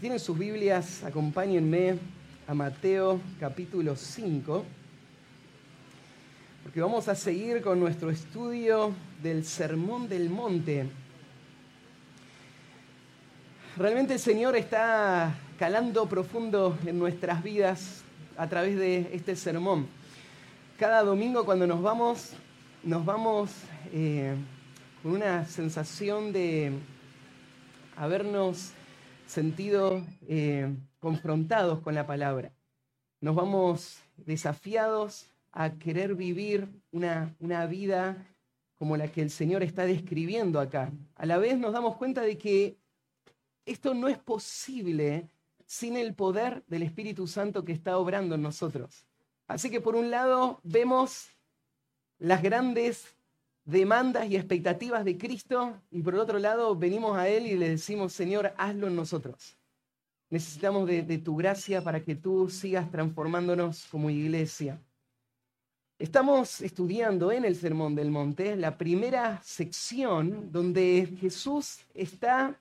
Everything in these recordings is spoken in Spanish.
tienen sus Biblias, acompáñenme a Mateo capítulo 5, porque vamos a seguir con nuestro estudio del Sermón del Monte. Realmente el Señor está calando profundo en nuestras vidas a través de este sermón. Cada domingo cuando nos vamos, nos vamos eh, con una sensación de habernos sentido eh, confrontados con la palabra. Nos vamos desafiados a querer vivir una, una vida como la que el Señor está describiendo acá. A la vez nos damos cuenta de que esto no es posible sin el poder del Espíritu Santo que está obrando en nosotros. Así que por un lado vemos las grandes demandas y expectativas de Cristo y por otro lado venimos a Él y le decimos, Señor, hazlo en nosotros. Necesitamos de, de, tu gracia para que tú sigas transformándonos como iglesia. Estamos estudiando en el Sermón del Monte la primera sección donde Jesús está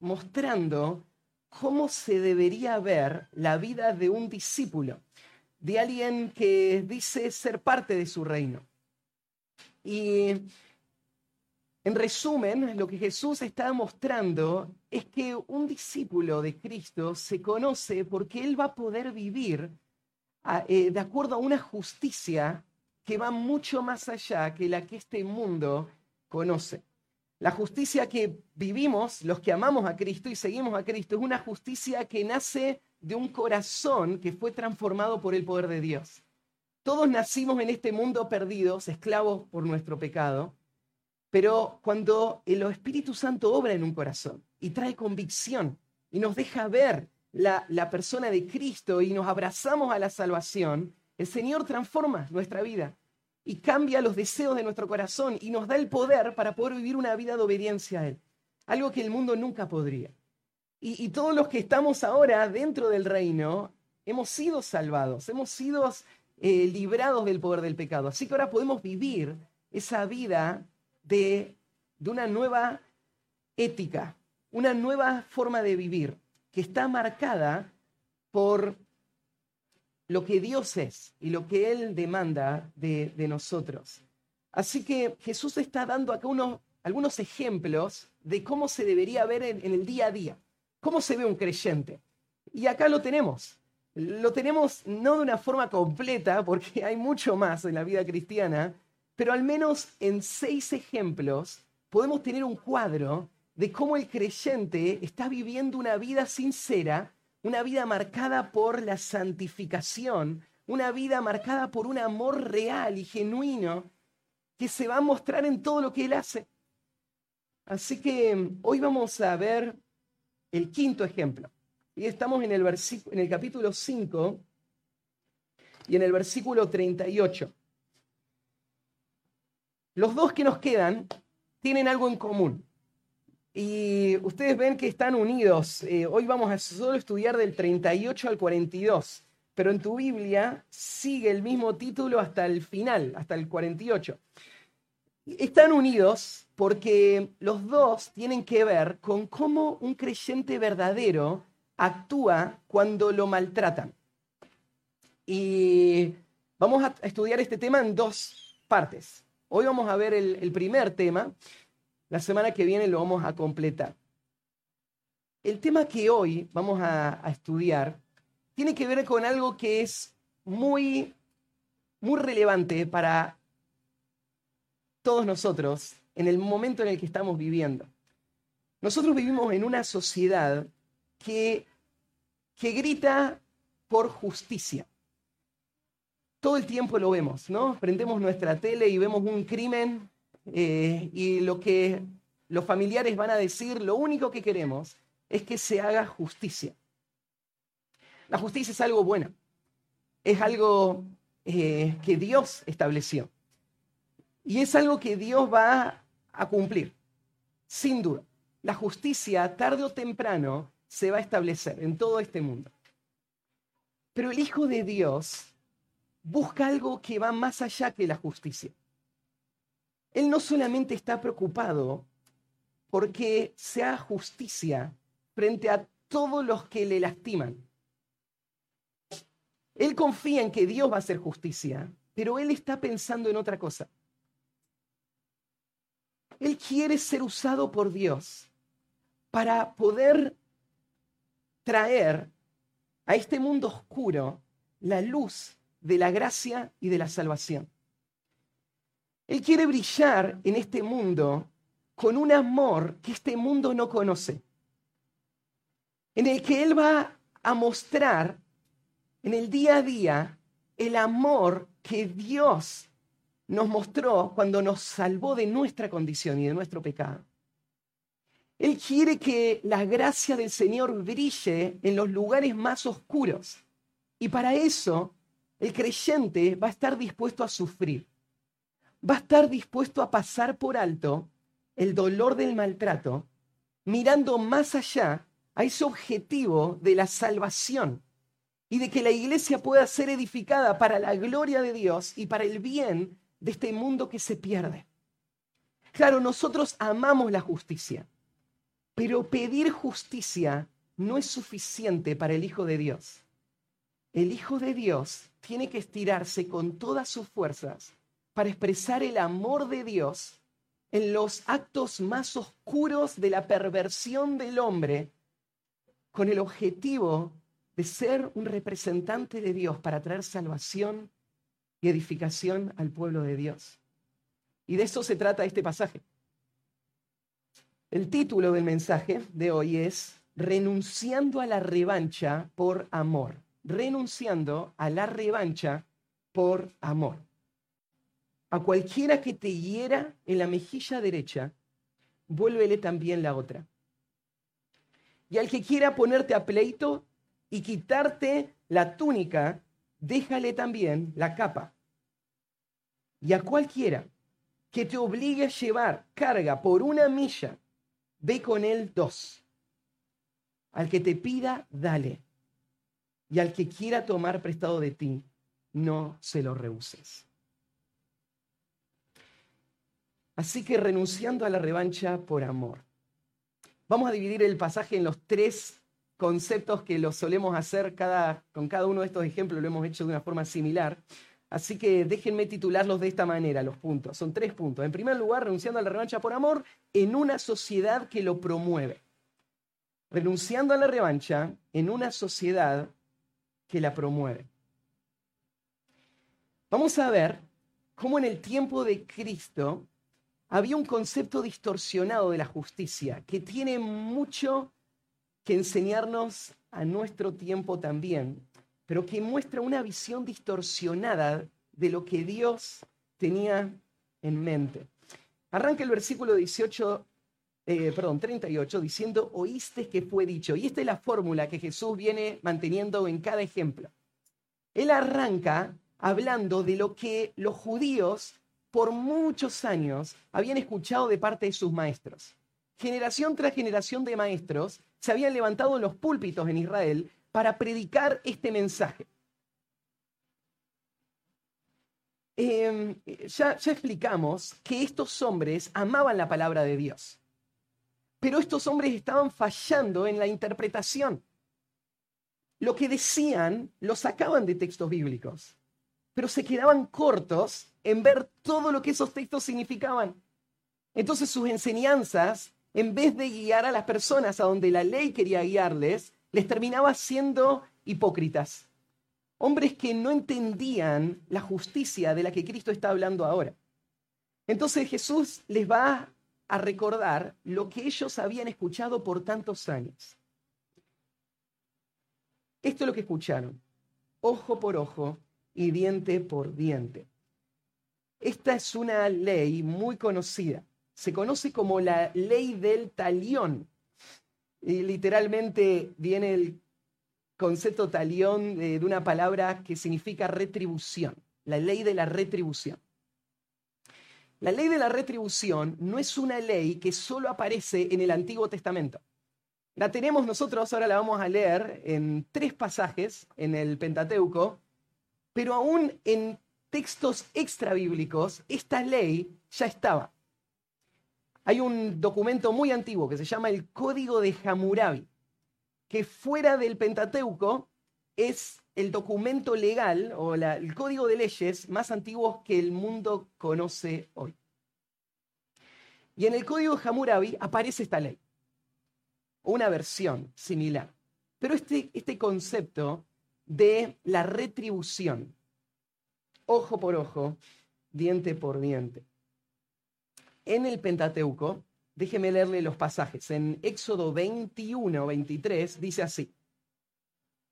mostrando cómo se debería ver la vida de un discípulo, de alguien que dice ser parte de su reino. Y en resumen, lo que Jesús está mostrando es que un discípulo de Cristo se conoce porque él va a poder vivir eh, de acuerdo a una justicia que va mucho más allá que la que este mundo conoce. La justicia que vivimos, los que amamos a Cristo y seguimos a Cristo, es una justicia que nace de un corazón que fue transformado por el poder de Dios. Todos nacimos en este mundo perdidos, esclavos por nuestro pecado, pero cuando el Espíritu Santo obra en un corazón y trae convicción y nos deja ver la, persona de Cristo y nos abrazamos a la salvación, el Señor transforma nuestra vida y cambia los deseos de nuestro corazón y nos da el poder para poder vivir una vida de obediencia a Él, algo que el mundo nunca podría. Y todos los que estamos ahora dentro del reino hemos sido salvados, hemos sido eh, librados del poder del pecado. Así que ahora podemos vivir esa vida de, de una nueva ética, una nueva forma de vivir que está marcada por lo que Dios es y lo que Él demanda de, de nosotros. Así que Jesús está dando acá unos, algunos ejemplos de cómo se debería ver en, en, el día a día, cómo se ve un creyente. Y acá lo tenemos. Lo tenemos no de una forma completa, porque hay mucho más en la vida cristiana, pero al menos en seis ejemplos podemos tener un cuadro de cómo el creyente está viviendo una vida sincera, una vida marcada por la santificación, una vida marcada por un amor real y genuino que se va a mostrar en todo lo que él hace. Así que hoy vamos a ver el quinto ejemplo. Y estamos en el, en el capítulo 5 y en el versículo 38. Los dos que nos quedan tienen algo en común. Y ustedes ven que están unidos. Eh, hoy vamos a solo estudiar del 38 al 42, pero en tu Biblia sigue el mismo título hasta el final, hasta el 48. Están unidos porque los dos tienen que ver con cómo un creyente verdadero actúa cuando lo maltratan. Y vamos a estudiar este tema en dos partes. Hoy vamos a ver el, primer tema, la semana que viene lo vamos a completar. El tema que hoy vamos a, a estudiar tiene que ver con algo que es muy, muy relevante para todos nosotros en el momento en el que estamos viviendo. Nosotros vivimos en una sociedad que, grita por justicia. Todo el tiempo lo vemos, ¿no? Prendemos nuestra tele y vemos un crimen eh, y lo que los familiares van a decir, lo único que queremos es que se haga justicia. La justicia es algo bueno, es algo eh, que Dios estableció y es algo que Dios va a cumplir, sin duda. La justicia, tarde o temprano, se va a establecer en todo este mundo. Pero el Hijo de Dios busca algo que va más allá que la justicia. Él no solamente está preocupado porque sea justicia frente a todos los que le lastiman. Él confía en que Dios va a hacer justicia, pero él está pensando en otra cosa. Él quiere ser usado por Dios para poder traer a este mundo oscuro la luz de la gracia y de la salvación. Él quiere brillar en este mundo con un amor que este mundo no conoce, en el que Él va a mostrar en el día a día el amor que Dios nos mostró cuando nos salvó de nuestra condición y de nuestro pecado. Él quiere que la gracia del Señor brille en los lugares más oscuros. Y para eso el creyente va a estar dispuesto a sufrir. Va a estar dispuesto a pasar por alto el dolor del maltrato, mirando más allá a ese objetivo de la salvación y de que la iglesia pueda ser edificada para la gloria de Dios y para el bien de este mundo que se pierde. Claro, nosotros amamos la justicia, pero pedir justicia no es suficiente para el Hijo de Dios. El Hijo de Dios tiene que estirarse con todas sus fuerzas para expresar el amor de Dios en los actos más oscuros de la perversión del hombre, con el objetivo de ser un representante de Dios para traer salvación y edificación al pueblo de Dios. Y de eso se trata este pasaje. El título del mensaje de hoy es Renunciando a la revancha por amor. Renunciando a la revancha por amor. A cualquiera que te hiera en la mejilla derecha, vuélvele también la otra. Y al que quiera ponerte a pleito y quitarte la túnica, déjale también la capa. Y a cualquiera que te obligue a llevar carga por una milla, ve con él dos. Al que te pida, dale. Y al que quiera tomar prestado de ti, no se lo rehuses. Así que renunciando a la revancha por amor. Vamos a dividir el pasaje en los tres conceptos que lo solemos hacer cada, con cada uno de estos ejemplos, lo hemos hecho de una forma similar. Así que déjenme titularlos de esta manera, los puntos. Son tres puntos. En primer lugar, renunciando a la revancha por amor en una sociedad que lo promueve. Renunciando a la revancha en una sociedad que la promueve. Vamos a ver cómo en el tiempo de Cristo había un concepto distorsionado de la justicia que tiene mucho que enseñarnos a nuestro tiempo también, pero que muestra una visión distorsionada de lo que Dios tenía en mente. Arranca el versículo 18, eh, perdón, 38 diciendo, oíste que fue dicho. Y esta es la fórmula que Jesús viene manteniendo en cada ejemplo. Él arranca hablando de lo que los judíos por muchos años habían escuchado de parte de sus maestros. Generación tras generación de maestros se habían levantado en los púlpitos en Israel para predicar este mensaje. Em, ya, ya explicamos que estos hombres amaban la palabra de Dios, pero estos hombres estaban fallando en la interpretación. Lo que decían lo sacaban de textos bíblicos, pero se quedaban cortos en ver todo lo que esos textos significaban. Entonces sus enseñanzas, en vez de guiar a las personas a donde la ley quería guiarles, les terminaba siendo hipócritas. Hombres que no entendían la justicia de la que Cristo está hablando ahora. Entonces Jesús les va a recordar lo que ellos habían escuchado por tantos años. Esto es lo que escucharon, ojo por ojo y diente por diente. Esta es una ley muy conocida. Se conoce como la ley del talión. Y literalmente viene el concepto talión de, de una palabra que significa retribución. La ley de la retribución. La ley de la retribución no es una ley que solo aparece en el Antiguo Testamento. La tenemos nosotros, ahora la vamos a leer en tres pasajes en el Pentateuco, pero aún en textos extrabíblicos, esta ley ya estaba. Hay un documento muy antiguo que se llama el Código de Hammurabi. que fuera del Pentateuco es el documento legal o el código de leyes más antiguo que el mundo conoce hoy. Y en el código de Hammurabi aparece esta ley, una versión similar. Pero este, este concepto de la retribución, ojo por ojo, diente por diente. En el Pentateuco, déjeme leerle los pasajes. En Éxodo 21, 23 dice así.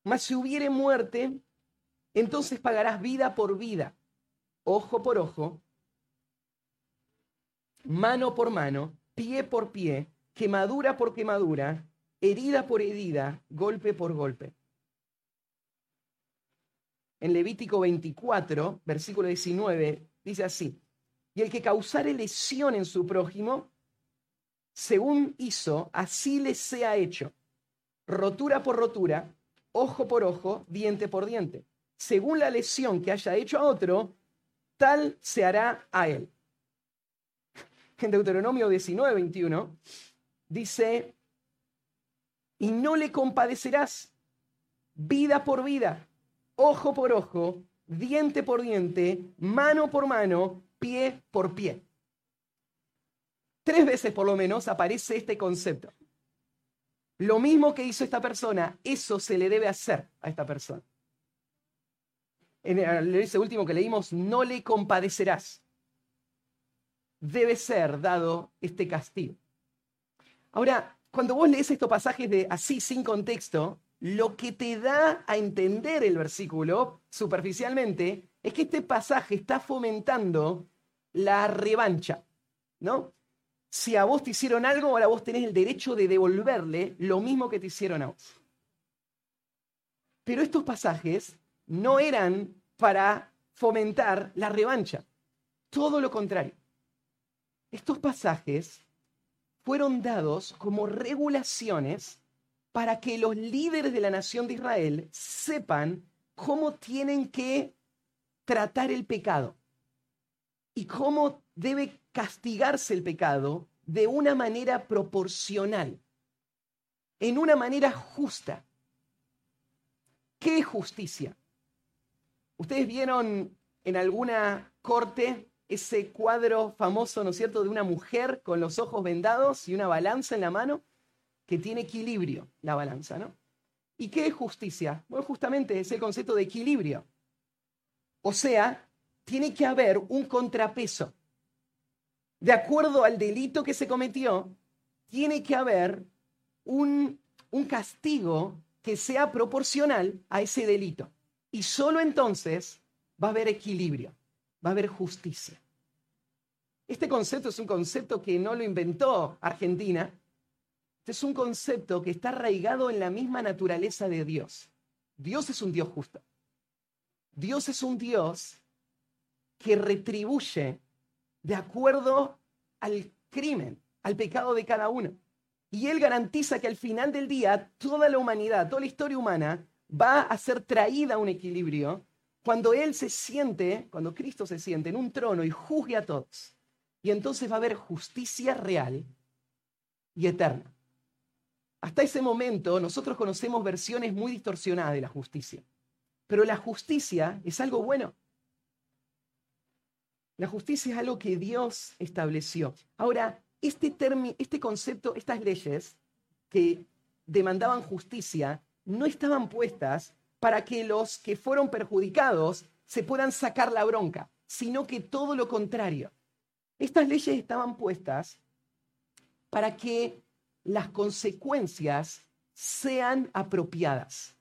Mas si hubiere muerte, entonces pagarás vida por vida, ojo por ojo, mano por mano, pie por pie, quemadura por quemadura, herida por herida, golpe por golpe. En Levítico 24, versículo 19, dice así, y el que causare lesión en su prójimo, según hizo, así le sea hecho, rotura por rotura, ojo por ojo, diente por diente. Según la lesión que haya hecho a otro, tal se hará a él. En Deuteronomio 19, 21, dice, y no le compadecerás vida por vida, ojo por ojo, diente por diente, mano por mano, pie por pie. Tres veces por lo menos aparece este concepto. Lo mismo que hizo esta persona, eso se le debe hacer a esta persona. En ese último que leímos, no le compadecerás. Debe ser dado este castigo. Ahora, cuando vos lees estos pasajes de así sin contexto, lo que te da a entender el versículo superficialmente es que este pasaje está fomentando la revancha, ¿no? si a vos te hicieron algo, ahora vos tenés el derecho de devolverle lo mismo que te hicieron a vos. Pero estos pasajes no eran para fomentar la revancha, todo lo contrario. Estos pasajes fueron dados como regulaciones para que los líderes de la nación de Israel sepan cómo tienen que tratar el pecado y cómo debe castigarse el pecado de una manera proporcional, en una manera justa. ¿Qué es justicia? Ustedes vieron en alguna corte ese cuadro famoso, ¿no es cierto?, de una mujer con los ojos vendados y una balanza en la mano que tiene equilibrio, la balanza, ¿no? ¿Y qué es justicia? Bueno, justamente es el concepto de equilibrio. O sea, tiene que haber un contrapeso de acuerdo al delito que se cometió, tiene que haber un, un castigo que sea proporcional a ese delito. Y solo entonces va a haber equilibrio, va a haber justicia. Este concepto es un concepto que no lo inventó Argentina, este es un concepto que está arraigado en la misma naturaleza de Dios. Dios es un Dios justo. Dios es un Dios que retribuye de acuerdo al crimen, al pecado de cada uno. Y Él garantiza que al final del día toda la humanidad, toda la historia humana va a ser traída a un equilibrio cuando Él se siente, cuando Cristo se siente en un trono y juzgue a todos. Y entonces va a haber justicia real y eterna. Hasta ese momento nosotros conocemos versiones muy distorsionadas de la justicia. Pero la justicia es algo bueno. La justicia es algo que Dios estableció. Ahora, este, este concepto, estas leyes que demandaban justicia, no estaban puestas para que los que fueron perjudicados se puedan sacar la bronca, sino que todo lo contrario. Estas leyes estaban puestas para que las consecuencias sean apropiadas,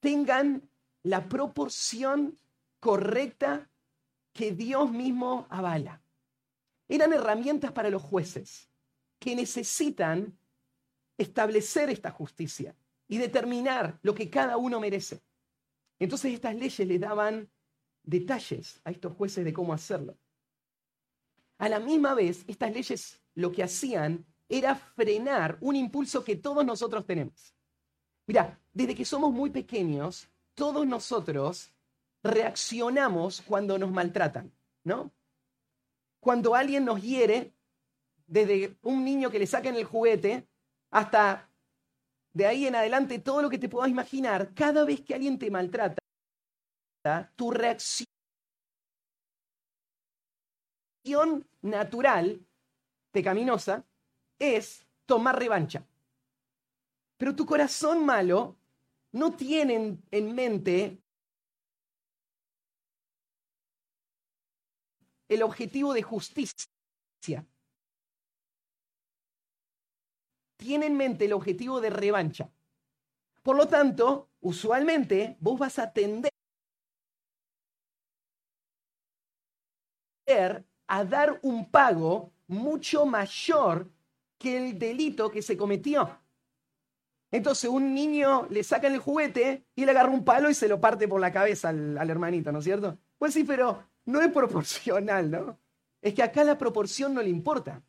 tengan la proporción correcta que Dios mismo avala. Eran herramientas para los jueces que necesitan establecer esta justicia y determinar lo que cada uno merece. Entonces estas leyes le daban detalles a estos jueces de cómo hacerlo. A la misma vez, estas leyes lo que hacían era frenar un impulso que todos nosotros tenemos. Mira, desde que somos muy pequeños, todos nosotros reaccionamos cuando nos maltratan, ¿no? Cuando alguien nos hiere, desde un niño que le saquen el juguete hasta de ahí en adelante, todo lo que te puedas imaginar, cada vez que alguien te maltrata, tu reacción natural, pecaminosa, es tomar revancha. Pero tu corazón malo no tiene en mente el objetivo de justicia. Tiene en mente el objetivo de revancha. Por lo tanto, usualmente vos vas a tender a dar un pago mucho mayor que el delito que se cometió. Entonces un niño le sacan el juguete y le agarra un palo y se lo parte por la cabeza al, al hermanito, ¿no es cierto? Pues sí, pero no es proporcional, ¿no? Es que acá la proporción no le importa.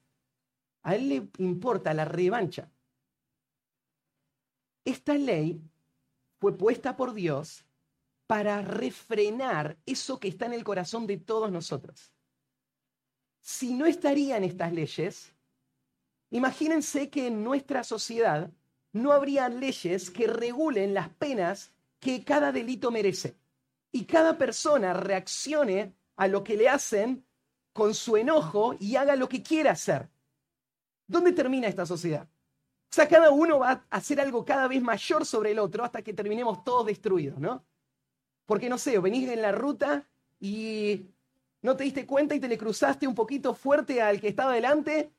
A él le importa la revancha. Esta ley fue puesta por Dios para refrenar eso que está en el corazón de todos nosotros. Si no estarían estas leyes, imagínense que en nuestra sociedad no habría leyes que regulen las penas que cada delito merece. Y cada persona reaccione a lo que le hacen con su enojo y haga lo que quiera hacer. ¿Dónde termina esta sociedad? O sea, cada uno va a hacer algo cada vez mayor sobre el otro hasta que terminemos todos destruidos, ¿no? Porque no sé, venís en la ruta y no te diste cuenta y te le cruzaste un poquito fuerte al que estaba delante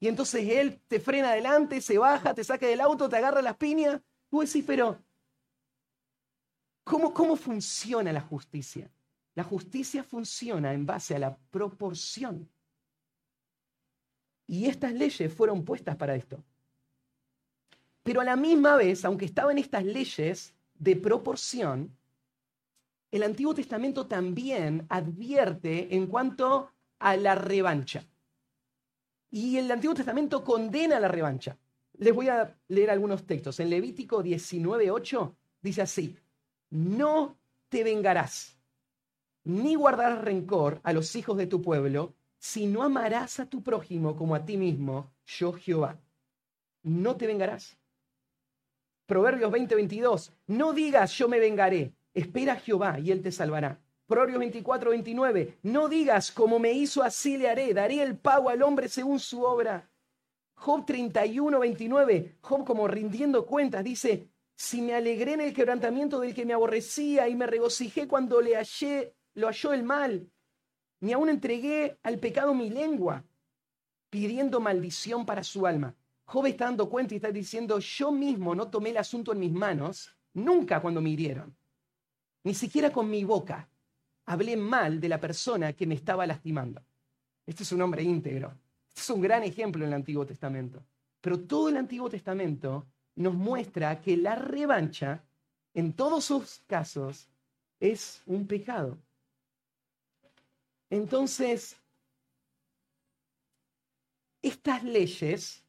y entonces él te frena adelante, se baja, te saca del auto, te agarra las piñas. Tú decís, pero ¿cómo, ¿cómo funciona la justicia? La justicia funciona en base a la proporción. Y estas leyes fueron puestas para esto. Pero a la misma vez, aunque estaban estas leyes de proporción, el Antiguo Testamento también advierte en cuanto a la revancha. Y el Antiguo Testamento condena la revancha. Les voy a leer algunos textos. En Levítico 19.8 dice así, no te vengarás, ni guardarás rencor a los hijos de tu pueblo, si no amarás a tu prójimo como a ti mismo, yo Jehová. No te vengarás. Proverbios 20:22, no digas yo me vengaré, espera a Jehová y él te salvará. Proverbios 24, 29. No digas, como me hizo, así le haré. Daré el pago al hombre según su obra. Job 31, 29. Job como rindiendo cuentas dice, si me alegré en el quebrantamiento del que me aborrecía y me regocijé cuando le hallé, lo halló el mal, ni aún entregué al pecado mi lengua, pidiendo maldición para su alma. Job está dando cuenta y está diciendo, yo mismo no tomé el asunto en mis manos, nunca cuando me hirieron, ni siquiera con mi boca hablé mal de la persona que me estaba lastimando. Este es un hombre íntegro. Este es un gran ejemplo en el Antiguo Testamento. Pero todo el Antiguo Testamento nos muestra que la revancha, en todos sus casos, es un pecado. Entonces, estas leyes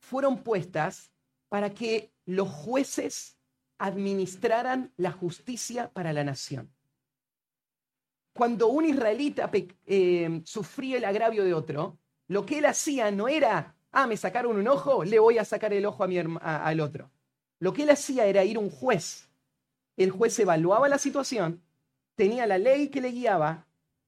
fueron puestas para que los jueces administraran la justicia para la nación. Cuando un israelita eh, sufría el agravio de otro, lo que él hacía no era, ah, me sacaron un ojo, le voy a sacar el ojo a mi al otro. Lo que él hacía era ir a un juez. El juez evaluaba la situación, tenía la ley que le guiaba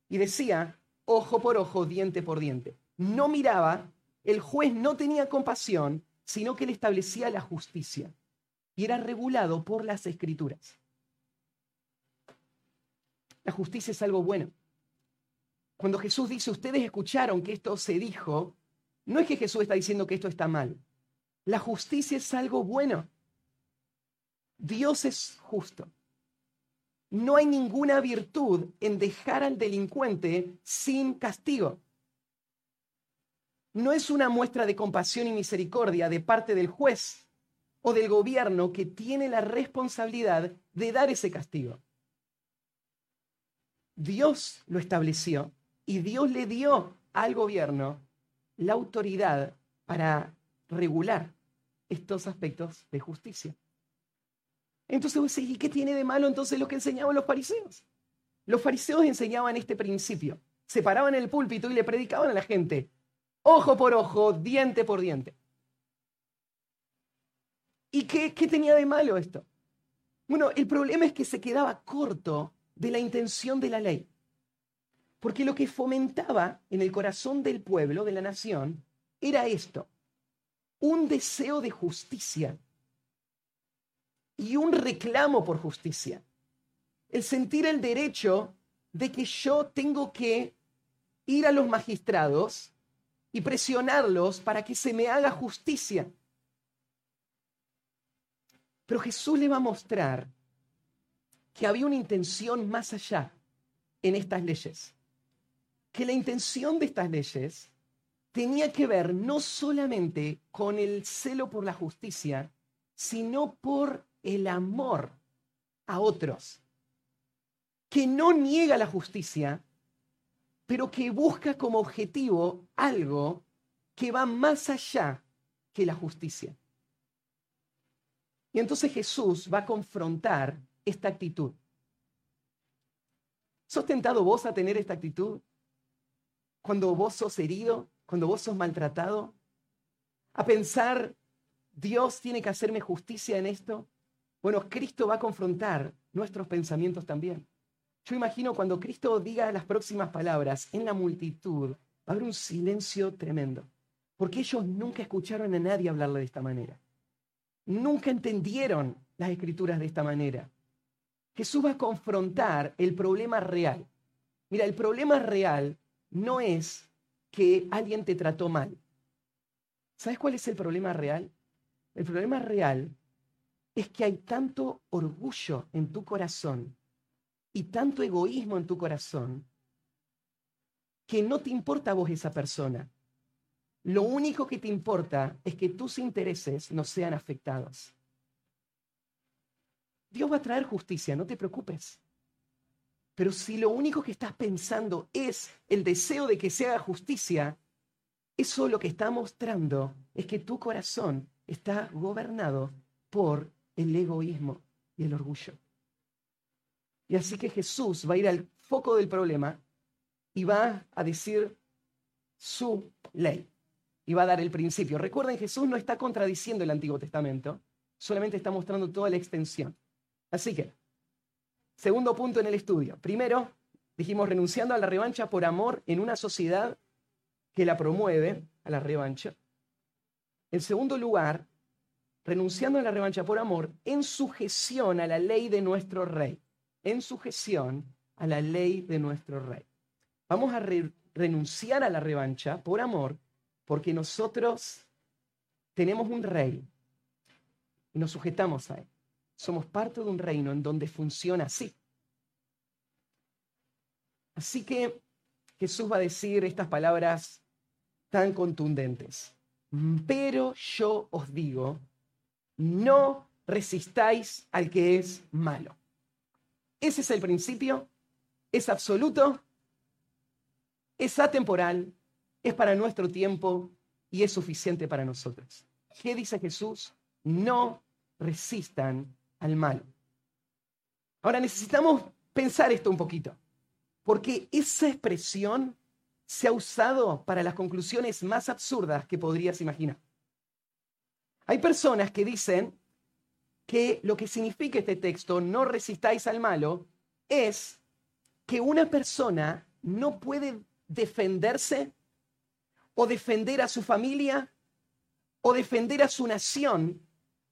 y decía, ojo por ojo, diente por diente. No miraba, el juez no tenía compasión, sino que le establecía la justicia y era regulado por las escrituras. La justicia es algo bueno. Cuando Jesús dice, ustedes escucharon que esto se dijo, no es que Jesús está diciendo que esto está mal. La justicia es algo bueno. Dios es justo. No hay ninguna virtud en dejar al delincuente sin castigo. No es una muestra de compasión y misericordia de parte del juez o del gobierno que tiene la responsabilidad de dar ese castigo. Dios lo estableció y Dios le dio al gobierno la autoridad para regular estos aspectos de justicia. Entonces ¿y qué tiene de malo entonces lo que enseñaban los fariseos? Los fariseos enseñaban este principio. Se paraban en el púlpito y le predicaban a la gente, ojo por ojo, diente por diente. ¿Y qué, qué tenía de malo esto? Bueno, el problema es que se quedaba corto de la intención de la ley. Porque lo que fomentaba en el corazón del pueblo, de la nación, era esto, un deseo de justicia y un reclamo por justicia. El sentir el derecho de que yo tengo que ir a los magistrados y presionarlos para que se me haga justicia. Pero Jesús le va a mostrar que había una intención más allá en estas leyes. Que la intención de estas leyes tenía que ver no solamente con el celo por la justicia, sino por el amor a otros. Que no niega la justicia, pero que busca como objetivo algo que va más allá que la justicia. Y entonces Jesús va a confrontar esta actitud. ¿Sos tentado vos a tener esta actitud? Cuando vos sos herido, cuando vos sos maltratado, a pensar, Dios tiene que hacerme justicia en esto. Bueno, Cristo va a confrontar nuestros pensamientos también. Yo imagino cuando Cristo diga las próximas palabras en la multitud, va a haber un silencio tremendo, porque ellos nunca escucharon a nadie hablarle de esta manera. Nunca entendieron las escrituras de esta manera. Jesús va a confrontar el problema real. Mira, el problema real no es que alguien te trató mal. ¿Sabes cuál es el problema real? El problema real es que hay tanto orgullo en tu corazón y tanto egoísmo en tu corazón que no te importa a vos esa persona. Lo único que te importa es que tus intereses no sean afectados. Dios va a traer justicia, no te preocupes. Pero si lo único que estás pensando es el deseo de que se haga justicia, eso lo que está mostrando es que tu corazón está gobernado por el egoísmo y el orgullo. Y así que Jesús va a ir al foco del problema y va a decir su ley. Y va a dar el principio. Recuerden, Jesús no está contradiciendo el Antiguo Testamento, solamente está mostrando toda la extensión. Así que, segundo punto en el estudio. Primero, dijimos renunciando a la revancha por amor en una sociedad que la promueve a la revancha. En segundo lugar, renunciando a la revancha por amor en sujeción a la ley de nuestro rey. En sujeción a la ley de nuestro rey. Vamos a renunciar a la revancha por amor porque nosotros tenemos un rey y nos sujetamos a él. Somos parte de un reino en donde funciona así. Así que Jesús va a decir estas palabras tan contundentes. Pero yo os digo, no resistáis al que es malo. Ese es el principio, es absoluto, es atemporal, es para nuestro tiempo y es suficiente para nosotros. ¿Qué dice Jesús? No resistan al mal. Ahora necesitamos pensar esto un poquito, porque esa expresión se ha usado para las conclusiones más absurdas que podrías imaginar. Hay personas que dicen que lo que significa este texto, no resistáis al malo, es que una persona no puede defenderse o defender a su familia o defender a su nación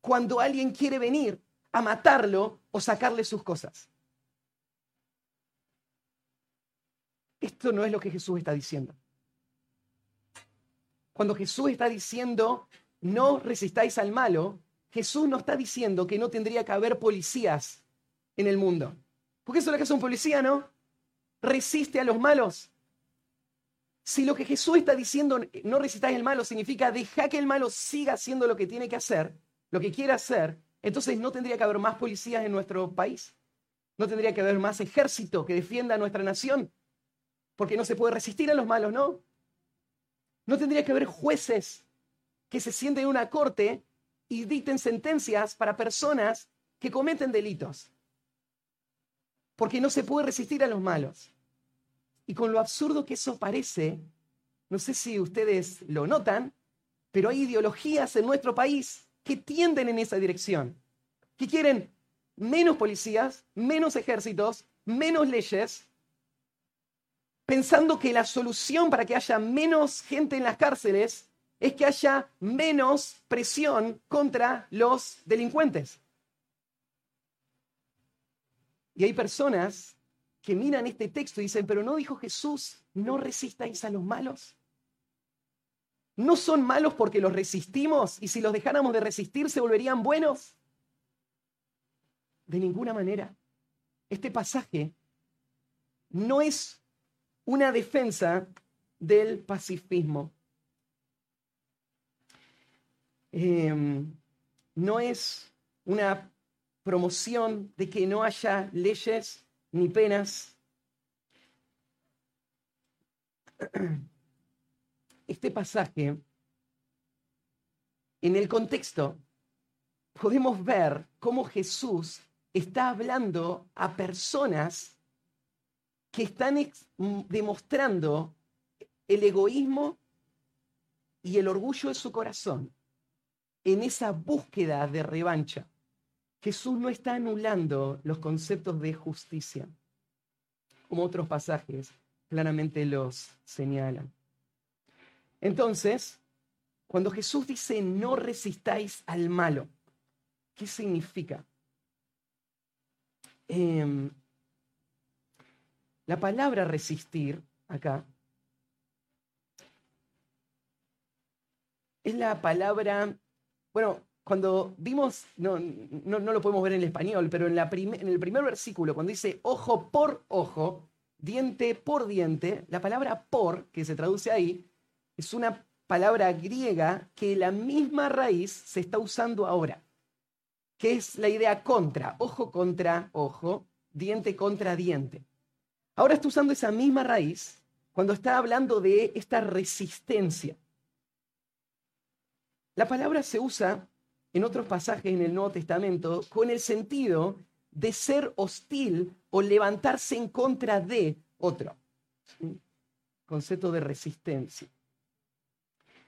cuando alguien quiere venir a matarlo o sacarle sus cosas. Esto no es lo que Jesús está diciendo. Cuando Jesús está diciendo, no resistáis al malo, Jesús no está diciendo que no tendría que haber policías en el mundo. Porque eso es lo que es un policía, ¿no? Resiste a los malos. Si lo que Jesús está diciendo, no resistáis al malo, significa deja que el malo siga haciendo lo que tiene que hacer, lo que quiere hacer, entonces no tendría que haber más policías en nuestro país. No tendría que haber más ejército que defienda a nuestra nación. Porque no se puede resistir a los malos, ¿no? No tendría que haber jueces que se sienten en una corte y dicten sentencias para personas que cometen delitos. Porque no se puede resistir a los malos. Y con lo absurdo que eso parece, no sé si ustedes lo notan, pero hay ideologías en nuestro país que tienden en esa dirección, que quieren menos policías, menos ejércitos, menos leyes, pensando que la solución para que haya menos gente en las cárceles es que haya menos presión contra los delincuentes. Y hay personas que miran este texto y dicen, pero no dijo Jesús, no resistáis a los malos. ¿No son malos porque los resistimos y si los dejáramos de resistir se volverían buenos? De ninguna manera. Este pasaje no es una defensa del pacifismo. Em, no es una promoción de que no haya leyes ni penas. Este pasaje, en el contexto, podemos ver cómo Jesús está hablando a personas que están demostrando el egoísmo y el orgullo de su corazón en esa búsqueda de revancha. Jesús no está anulando los conceptos de justicia, como otros pasajes claramente los señalan. Entonces, cuando Jesús dice no resistáis al malo, ¿qué significa? Em, la palabra resistir acá es la palabra, bueno, cuando vimos, no, no, lo podemos ver en el español, pero en, la en el primer versículo, cuando dice ojo por ojo, diente por diente, la palabra por, que se traduce ahí, es una palabra griega que la misma raíz se está usando ahora, que es la idea contra, ojo contra ojo, diente contra diente. Ahora está usando esa misma raíz cuando está hablando de esta resistencia. La palabra se usa en otros pasajes en el Nuevo Testamento con el sentido de ser hostil o levantarse en contra de otro. Concepto de resistencia.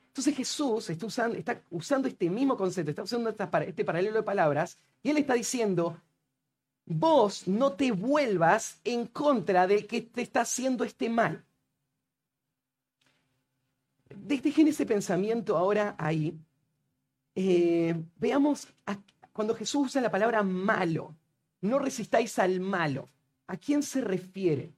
Entonces Jesús está usando, este mismo concepto, está usando este paralelo de palabras, y él está diciendo, vos no te vuelvas en contra del que te está haciendo este mal. Dejen ese pensamiento ahora ahí eh, veamos cuando Jesús usa la palabra malo, no resistáis al malo. ¿A quién se refiere?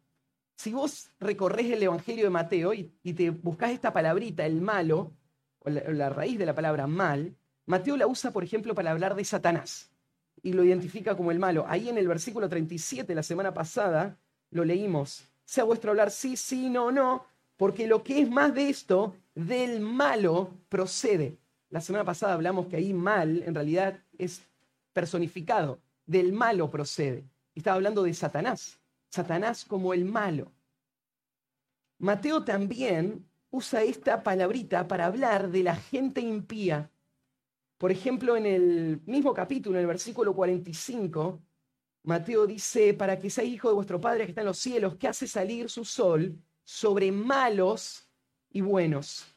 Si vos recorres el Evangelio de Mateo y, te buscas esta palabrita, el malo, o la, raíz de la palabra mal, Mateo la usa, por ejemplo, para hablar de Satanás y lo identifica como el malo. Ahí en el versículo 37, la semana pasada, lo leímos. Sea vuestro hablar sí, sí, no, no, porque lo que es más de esto, del malo procede. La semana pasada hablamos que ahí mal en realidad es personificado, del malo procede. Estaba hablando de Satanás, Satanás como el malo. Mateo también usa esta palabrita para hablar de la gente impía. Por ejemplo, en el mismo capítulo, en el versículo 45, Mateo dice, para que seáis hijo de vuestro Padre que está en los cielos, que hace salir su sol sobre malos y buenos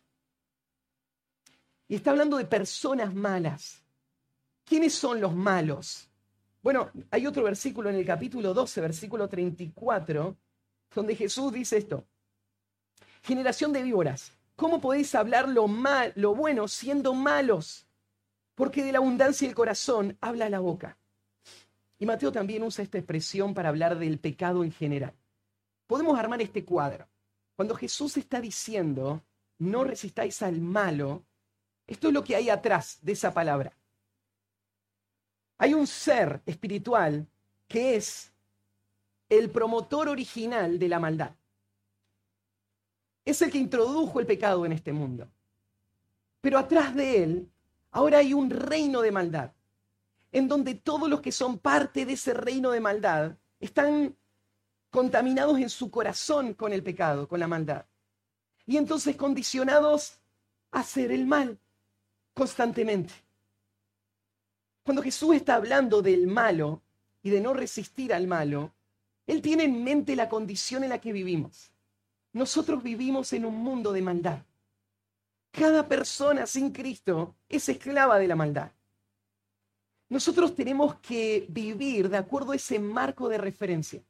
y está hablando de personas malas. ¿Quiénes son los malos? Bueno, hay otro versículo en el capítulo 12, versículo 34, donde Jesús dice esto. Generación de víboras, ¿cómo podéis hablar lo, mal, lo bueno siendo malos? Porque de la abundancia del corazón habla la boca. Y Mateo también usa esta expresión para hablar del pecado en general. Podemos armar este cuadro. Cuando Jesús está diciendo, no resistáis al malo, esto es lo que hay atrás de esa palabra. Hay un ser espiritual que es el promotor original de la maldad. Es el que introdujo el pecado en este mundo. Pero atrás de él, ahora hay un reino de maldad, en donde todos los que son parte de ese reino de maldad están contaminados en su corazón con el pecado, con la maldad. Y entonces condicionados a hacer el mal constantemente. Cuando Jesús está hablando del malo y de no resistir al malo, Él tiene en mente la condición en la que vivimos. Nosotros vivimos en un mundo de maldad. Cada persona sin Cristo es esclava de la maldad. nosotros tenemos que vivir de acuerdo a ese marco de referencia.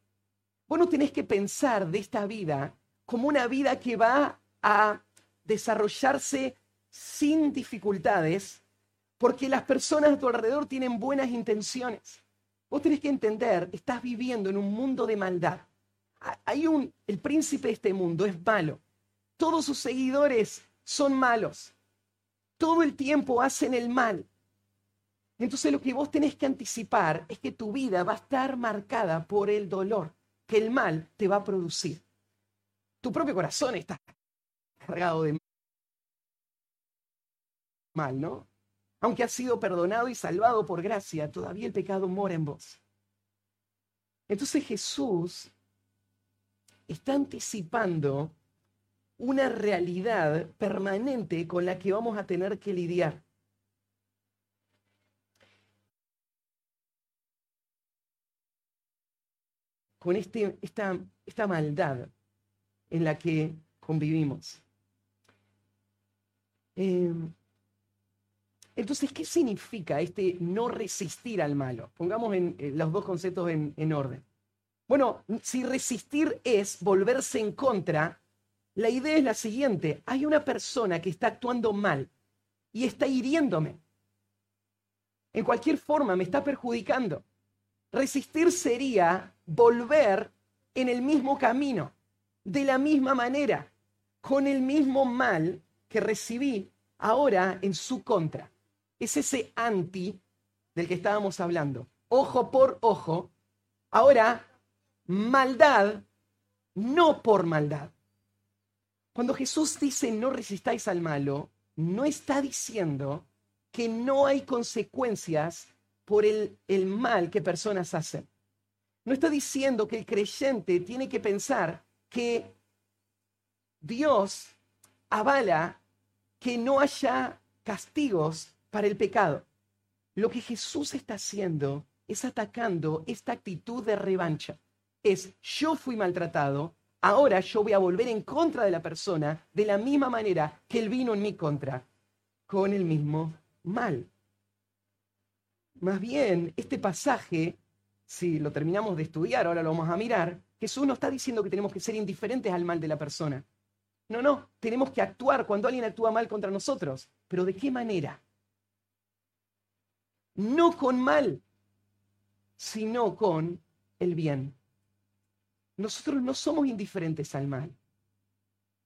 Vos no tenés que pensar de esta vida como una vida que va a desarrollarse sin dificultades, porque las personas a tu alrededor tienen buenas intenciones. Vos tenés que entender, estás viviendo en un mundo de maldad. Hay un, el príncipe de este mundo es malo. Todos sus seguidores son malos. Todo el tiempo hacen el mal. Entonces lo que vos tenés que anticipar es que tu vida va a estar marcada por el dolor que el mal te va a producir. Tu propio corazón está cargado de mal, ¿no? Aunque has sido perdonado y salvado por gracia, todavía el pecado mora en vos. Entonces Jesús está anticipando una realidad permanente con la que vamos a tener que lidiar. Con este, esta, esta maldad en la que convivimos. Em, entonces, ¿qué significa este no resistir al malo? Pongamos en, eh, los dos conceptos en orden. Bueno, si resistir es volverse en contra, la idea es la siguiente. Hay una persona que está actuando mal y está hiriéndome. En cualquier forma, me está perjudicando. Resistir sería volver en el mismo camino, de la misma manera, con el mismo mal que recibí ahora en su contra. Es ese anti del que estábamos hablando. Ojo por ojo. Ahora, maldad, no por maldad. Cuando Jesús dice no resistáis al malo, no está diciendo que no hay consecuencias por el, el mal que personas hacen. No está diciendo que el creyente tiene que pensar que Dios avala que no haya castigos para el pecado. Lo que Jesús está haciendo es atacando esta actitud de revancha. Es yo fui maltratado, ahora yo voy a volver en contra de la persona de la misma manera que él vino en mi contra, con el mismo mal. Más bien, este pasaje, si lo terminamos de estudiar, ahora lo vamos a mirar, Jesús no está diciendo que tenemos que ser indiferentes al mal de la persona. No, no, tenemos que actuar cuando alguien actúa mal contra nosotros. Pero ¿de qué manera? No con mal, sino con el bien. Nosotros no somos indiferentes al mal,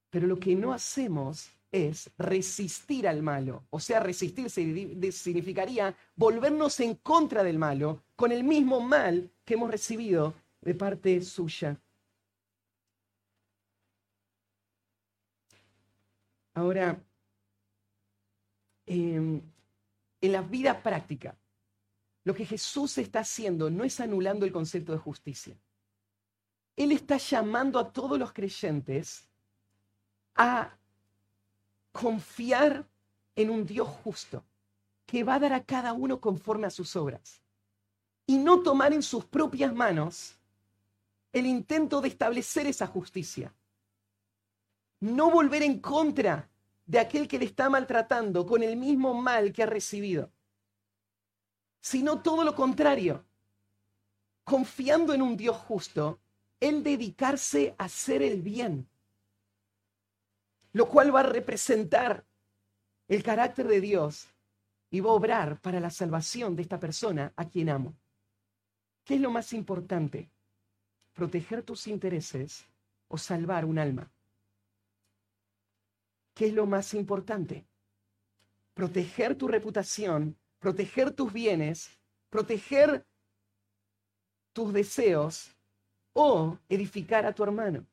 pero lo que no hacemos es resistir al malo. O sea, resistir significaría volvernos en contra del malo con el mismo mal que hemos recibido de parte suya. Ahora, em, en la vida práctica, lo que Jesús está haciendo no es anulando el concepto de justicia. Él está llamando a todos los creyentes a confiar en un Dios justo, que va a dar a cada uno conforme a sus obras, y no tomar en sus propias manos el intento de establecer esa justicia. No volver en contra de aquel que le está maltratando con el mismo mal que ha recibido, sino todo lo contrario. Confiando en un Dios justo, el dedicarse a hacer el bien, lo cual va a representar el carácter de Dios y va a obrar para la salvación de esta persona a quien amo. ¿Qué es lo más importante? ¿Proteger tus intereses o salvar un alma? ¿Qué es lo más importante? Proteger tu reputación, proteger tus bienes, proteger tus deseos o edificar a tu hermano.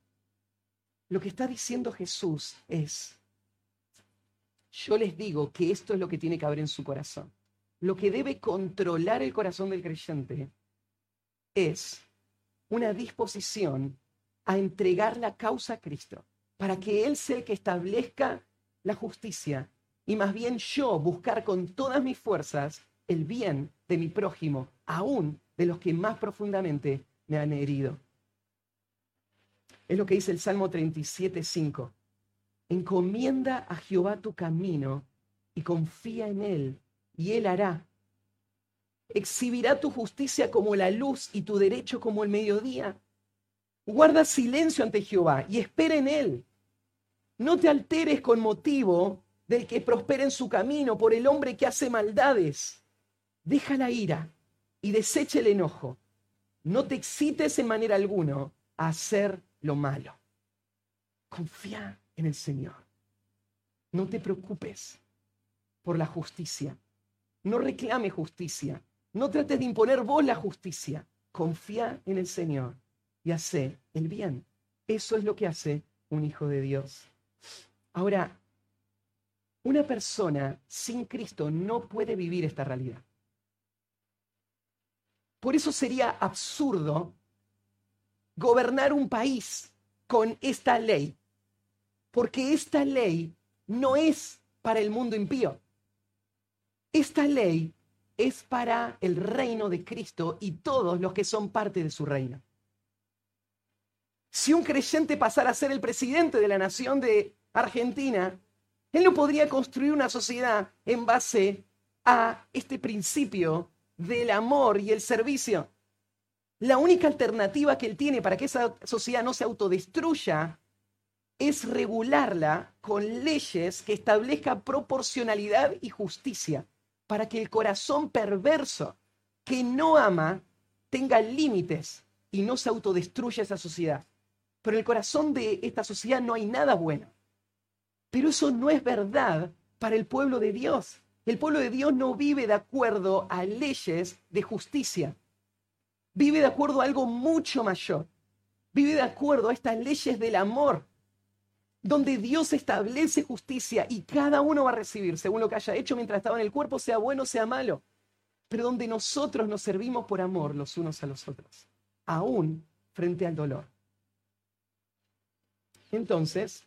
Lo que está diciendo Jesús es, yo les digo que esto es lo que tiene que haber en su corazón. Lo que debe controlar el corazón del creyente es una disposición a entregar la causa a Cristo para que Él sea el que establezca la justicia y más bien yo buscar con todas mis fuerzas el bien de mi prójimo, aún de los que más profundamente me han herido. Es lo que dice el Salmo 37, 5. Encomienda a Jehová tu camino y confía en Él, y Él hará. exhibirá tu justicia como la luz y tu derecho como el mediodía. Guarda silencio ante Jehová y espera en él. No te alteres con motivo del que prospera en su camino, por el hombre que hace maldades. Deja la ira y desecha el enojo. No te excites en manera alguna a hacer lo malo. Confía en el Señor. No te preocupes por la justicia. No reclame justicia. No trates de imponer vos la justicia. Confía en el Señor y hace el bien. Eso es lo que hace un hijo de Dios. Ahora, una persona sin Cristo no puede vivir esta realidad. Por eso sería absurdo gobernar un país con esta ley, porque esta ley no es para el mundo impío. Esta ley es para el reino de Cristo y todos los que son parte de su reino. Si un creyente pasara a ser el presidente de la nación de Argentina, él no podría construir una sociedad en base a este principio del amor y el servicio. La única alternativa que él tiene para que esa sociedad no se autodestruya es regularla con leyes que establezcan proporcionalidad y justicia, para que el corazón perverso que no ama tenga límites y no se autodestruya esa sociedad. Pero en el corazón de esta sociedad no hay nada bueno. Pero eso no es verdad para el pueblo de Dios. El pueblo de Dios no vive de acuerdo a leyes de justicia. Vive de acuerdo a algo mucho mayor. Vive de acuerdo a estas leyes del amor, donde Dios establece justicia y cada uno va a recibir según lo que haya hecho mientras estaba en el cuerpo, sea bueno o sea malo. Pero donde nosotros nos servimos por amor los unos a los otros, aún frente al dolor. Entonces,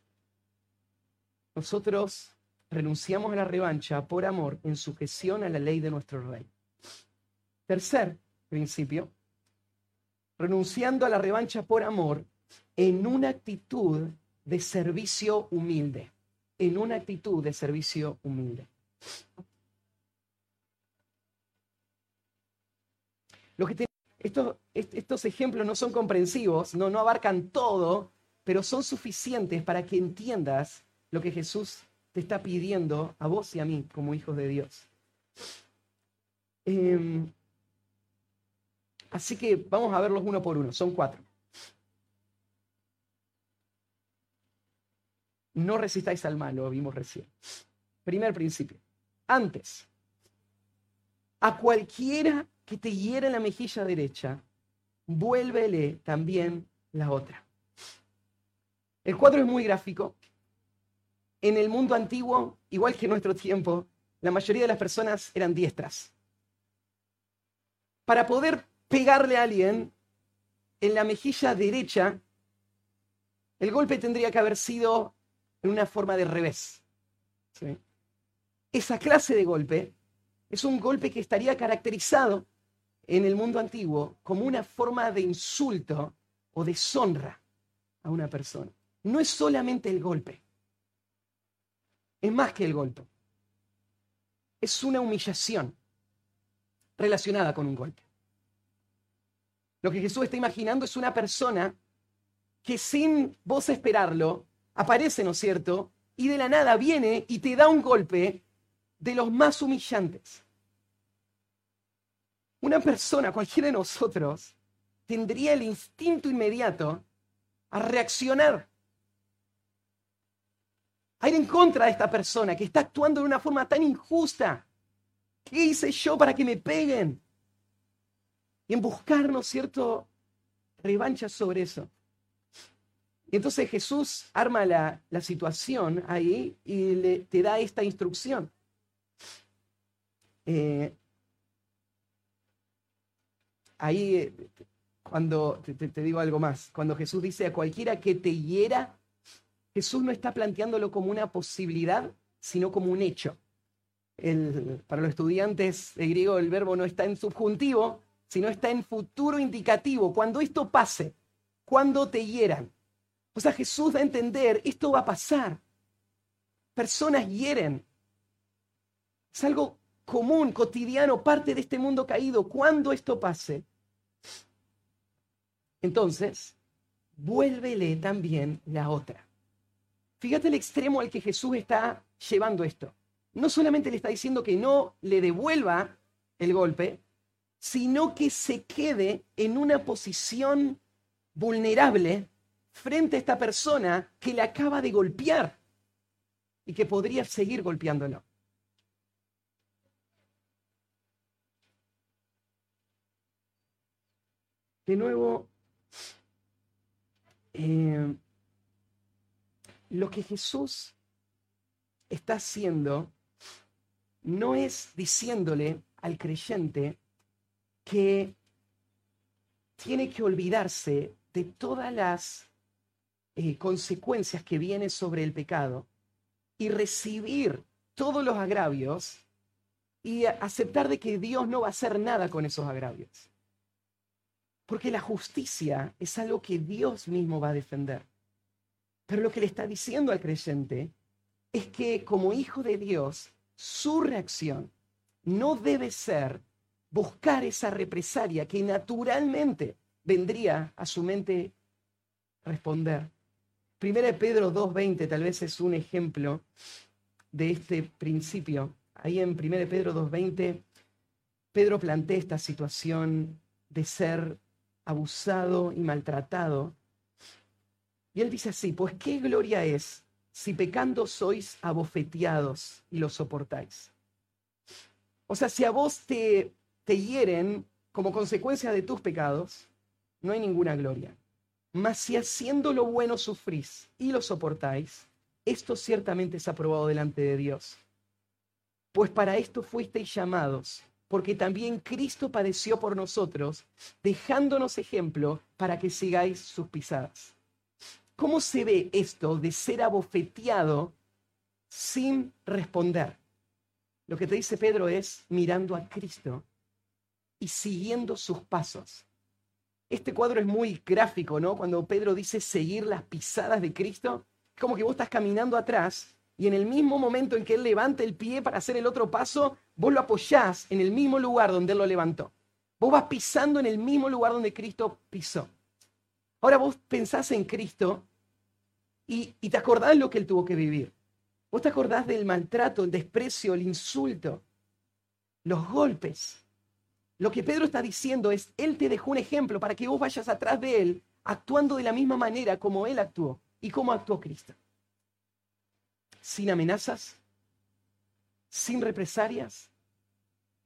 nosotros renunciamos a la revancha por amor en sujeción a la ley de nuestro rey. Tercer principio, renunciando a la revancha por amor en una actitud de servicio humilde, en una actitud de servicio humilde. Que estos, estos ejemplos no son comprensivos, no, no abarcan todo, pero son suficientes para que entiendas lo que Jesús te está pidiendo a vos y a mí como hijos de Dios. Em, así que vamos a verlos uno por uno, son cuatro. No resistáis al mal, lo vimos recién. Primer principio. Antes, a cualquiera que te hiera en la mejilla derecha, vuélvele también la otra. El cuadro es muy gráfico, en el mundo antiguo, igual que en nuestro tiempo, la mayoría de las personas eran diestras. Para poder pegarle a alguien en la mejilla derecha, el golpe tendría que haber sido en una forma de revés. Esa clase de golpe es un golpe que estaría caracterizado en el mundo antiguo como una forma de insulto o deshonra a una persona. No es solamente el golpe, es más que el golpe. Es una humillación relacionada con un golpe. Lo que Jesús está imaginando es una persona que sin vos esperarlo aparece, ¿no es cierto? Y de la nada viene y te da un golpe de los más humillantes. Una persona, cualquiera de nosotros, tendría el instinto inmediato a reaccionar a ir en contra de esta persona que está actuando de una forma tan injusta. ¿Qué hice yo para que me peguen? Y en buscar, ¿no es cierto?, revancha sobre eso. Y entonces Jesús arma la, situación ahí y le, te da esta instrucción. Eh, ahí, eh, cuando te, te, digo algo más, cuando Jesús dice a cualquiera que te hiera, Jesús no está planteándolo como una posibilidad, sino como un hecho. para los estudiantes de griego el verbo no está en subjuntivo, sino está en futuro indicativo. Cuando esto pase, cuando te hieran. O sea, Jesús da a entender, esto va a pasar. Personas hieren. Es algo común, cotidiano, parte de este mundo caído. Cuando esto pase, entonces, vuélvele también la otra. Fíjate el extremo al que Jesús está llevando esto. No solamente le está diciendo que no le devuelva el golpe, sino que se quede en una posición vulnerable frente a esta persona que le acaba de golpear y que podría seguir golpeándolo. De nuevo, eh, lo que Jesús está haciendo no es diciéndole al creyente que tiene que olvidarse de todas las eh, consecuencias que vienen sobre el pecado y recibir todos los agravios y aceptar de que Dios no va a hacer nada con esos agravios. Porque la justicia es algo que Dios mismo va a defender. Pero lo que le está diciendo al creyente es que como hijo de Dios, su reacción no debe ser buscar esa represalia que naturalmente vendría a su mente responder. Primera de Pedro 2.20 tal vez es un ejemplo de este principio. Ahí en Primera de Pedro 2.20, Pedro plantea esta situación de ser abusado y maltratado. Y él dice así, pues qué gloria es si pecando sois abofeteados y lo soportáis. O sea, si a vos te, te hieren como consecuencia de tus pecados, no hay ninguna gloria. Mas si haciendo lo bueno sufrís y lo soportáis, esto ciertamente es aprobado delante de Dios. Pues para esto fuisteis llamados, porque también Cristo padeció por nosotros, dejándonos ejemplo para que sigáis sus pisadas. ¿Cómo se ve esto de ser abofeteado sin responder? Lo que te dice Pedro es mirando a Cristo y siguiendo sus pasos. Este cuadro es muy gráfico, ¿no? Cuando Pedro dice seguir las pisadas de Cristo, es como que vos estás caminando atrás y en el mismo momento en que Él levanta el pie para hacer el otro paso, vos lo apoyás en el mismo lugar donde Él lo levantó. Vos vas pisando en el mismo lugar donde Cristo pisó. Ahora vos pensás en Cristo y, te acordás lo que él tuvo que vivir. Vos te acordás del maltrato, el desprecio, el insulto, los golpes. Lo que Pedro está diciendo es, él te dejó un ejemplo para que vos vayas atrás de él actuando de la misma manera como él actuó y como actuó Cristo. Sin amenazas, sin represalias,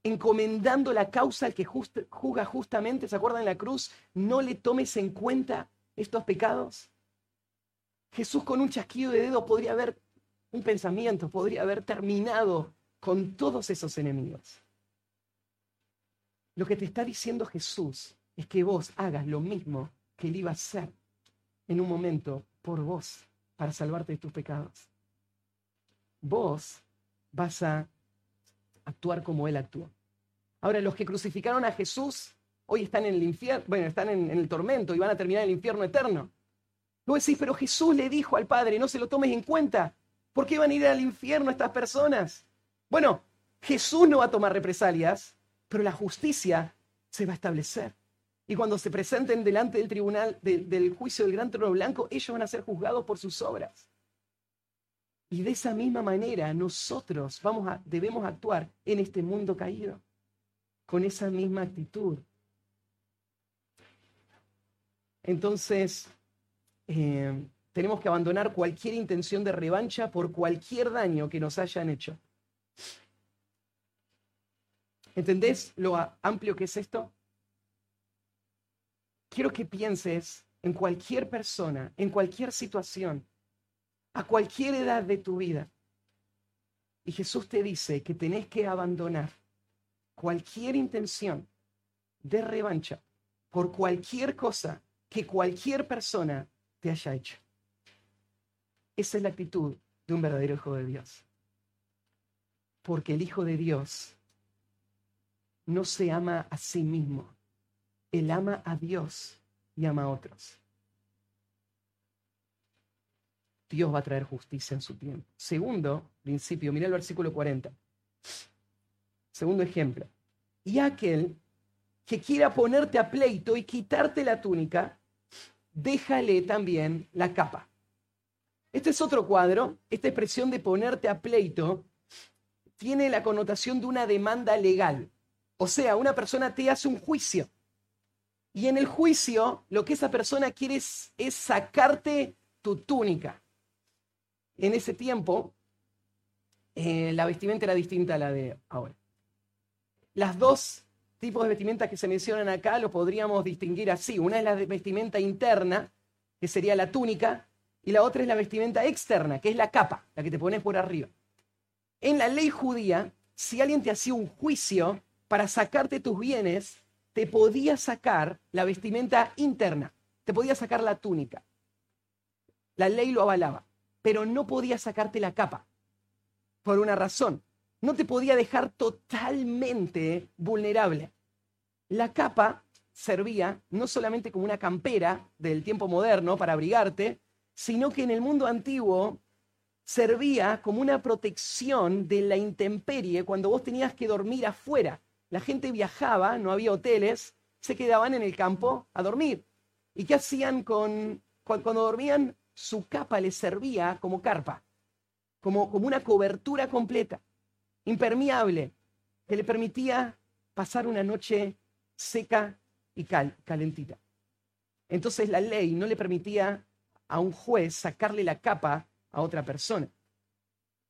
encomendando la causa al que juzga justamente, ¿se acuerdan en la cruz? No le tomes en cuenta estos pecados. Jesús con un chasquido de dedo podría haber un pensamiento, podría haber terminado con todos esos enemigos. Lo que te está diciendo Jesús es que vos hagas lo mismo que él iba a hacer en un momento por vos para salvarte de tus pecados. Vos vas a actuar como él actuó. Ahora, los que crucificaron a Jesús hoy están en el infierno, bueno, están en, en el tormento y van a terminar en el infierno eterno. Vos decís, pero Jesús le dijo al Padre, no se lo tomes en cuenta. ¿Por qué van a ir al infierno estas personas? Bueno, Jesús no va a tomar represalias, pero la justicia se va a establecer. Y cuando se presenten delante del tribunal, del juicio del gran trono blanco, ellos van a ser juzgados por sus obras. Y de esa misma manera nosotros vamos a, debemos actuar en este mundo caído, con esa misma actitud. Entonces, eh, tenemos que abandonar cualquier intención de revancha por cualquier daño que nos hayan hecho. ¿Entendés lo amplio que es esto? Quiero que pienses en cualquier persona, en cualquier situación, a cualquier edad de tu vida. Y Jesús te dice que tenés que abandonar cualquier intención de revancha por cualquier cosa que cualquier persona te haya hecho. Esa es la actitud de un verdadero hijo de Dios. Porque el hijo de Dios no se ama a sí mismo. Él ama a Dios y ama a otros. Dios va a traer justicia en su tiempo. Segundo principio, mira el versículo 40. Segundo ejemplo. Y aquel que quiera ponerte a pleito y quitarte la túnica, déjale también la capa. Este es otro cuadro. Esta expresión de ponerte a pleito tiene la connotación de una demanda legal. O sea, una persona te hace un juicio. Y en el juicio lo que esa persona quiere es, sacarte tu túnica. En ese tiempo, eh, la vestimenta era distinta a la de ahora. Las dos tipos de vestimenta que se mencionan acá lo podríamos distinguir así. Una es la vestimenta interna, que sería la túnica, y la otra es la vestimenta externa, que es la capa, la que te pones por arriba. En la ley judía, si alguien te hacía un juicio para sacarte tus bienes, te podía sacar la vestimenta interna, te podía sacar la túnica. La ley lo avalaba, pero no podía sacarte la capa, por una razón. No te podía dejar totalmente vulnerable. La capa servía no solamente como una campera del tiempo moderno para abrigarte, sino que en el mundo antiguo servía como una protección de la intemperie cuando vos tenías que dormir afuera. La gente viajaba, no había hoteles, se quedaban en el campo a dormir. ¿Y qué hacían con cuando dormían? Su capa les servía como carpa, como, como una cobertura completa, impermeable, que le permitía pasar una noche seca y calentita. Entonces la ley no le permitía a un juez sacarle la capa a otra persona,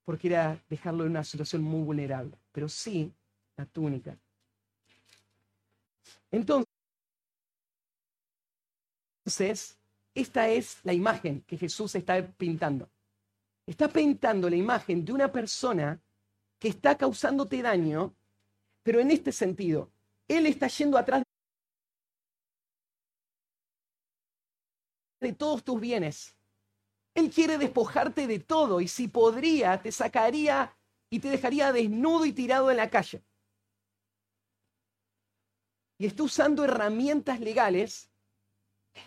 porque era dejarlo en una situación muy vulnerable, pero sí la túnica. Entonces, esta es la imagen que Jesús está pintando. Está pintando la imagen de una persona que está causándote daño, pero en este sentido, Él está yendo atrás de todos tus bienes. Él quiere despojarte de todo y si podría, te sacaría y te dejaría desnudo y tirado en la calle y está usando herramientas legales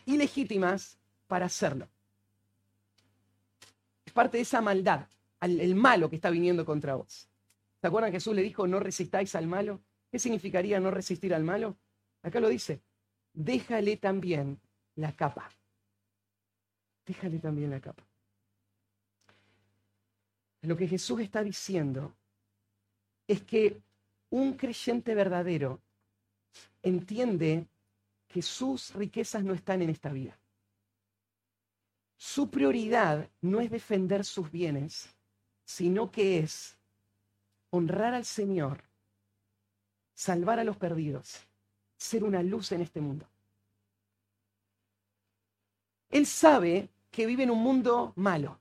ilegítimas para hacerlo. Es parte de esa maldad, el malo que está viniendo contra vos. ¿Se acuerdan Jesús le dijo, no resistáis al malo? ¿Qué significaría no resistir al malo? Acá lo dice, déjale también la capa. Déjale también la capa. Lo que Jesús está diciendo es que un creyente verdadero entiende que sus riquezas no están en esta vida. Su prioridad no es defender sus bienes, sino que es honrar al Señor, salvar a los perdidos, ser una luz en este mundo. Él sabe que vive en un mundo malo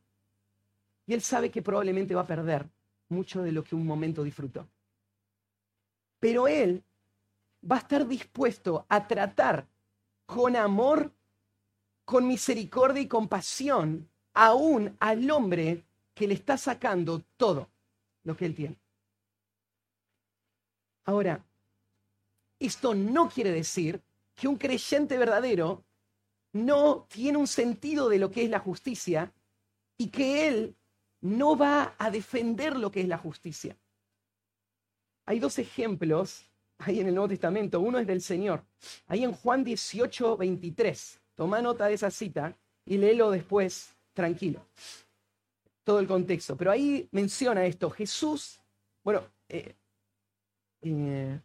y él sabe que probablemente va a perder mucho de lo que un momento disfrutó. Pero él va a estar dispuesto a tratar con amor, con misericordia y compasión aún al hombre que le está sacando todo lo que él tiene. Ahora, esto no quiere decir que un creyente verdadero no tiene un sentido de lo que es la justicia y que él no va a defender lo que es la justicia. Hay dos ejemplos ahí en el Nuevo Testamento, uno es del Señor. Ahí en Juan 18, 23. Toma nota de esa cita y léelo después tranquilo. Todo el contexto. Pero ahí menciona esto. Jesús, bueno, eh, eh,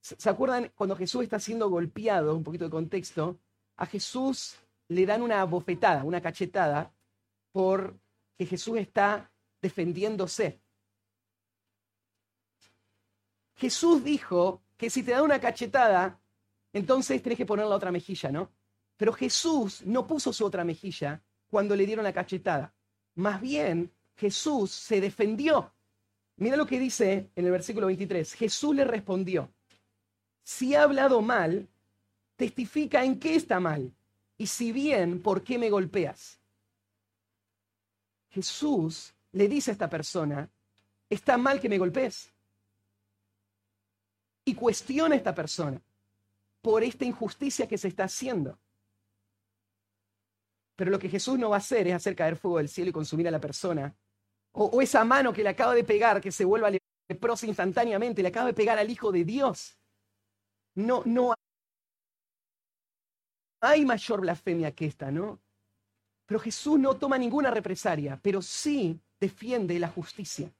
¿se acuerdan cuando Jesús está siendo golpeado? Un poquito de contexto. A Jesús le dan una bofetada, una cachetada, por que Jesús está defendiéndose. Jesús dijo que si te da una cachetada, entonces tenés que poner la otra mejilla, ¿no? Pero Jesús no puso su otra mejilla cuando le dieron la cachetada. Más bien, Jesús se defendió. Mira lo que dice en el versículo 23. Jesús le respondió, si ha hablado mal, testifica en qué está mal. Y si bien, ¿por qué me golpeas? Jesús le dice a esta persona, está mal que me golpees y cuestiona a esta persona por esta injusticia que se está haciendo. Pero lo que Jesús no va a hacer es hacer caer fuego del cielo y consumir a la persona. O, esa mano que le acaba de pegar que se vuelva leprosa instantáneamente, le acaba de pegar al Hijo de Dios. No, no hay mayor blasfemia que esta, ¿no? Pero Jesús no toma ninguna represalia, pero sí defiende la justicia.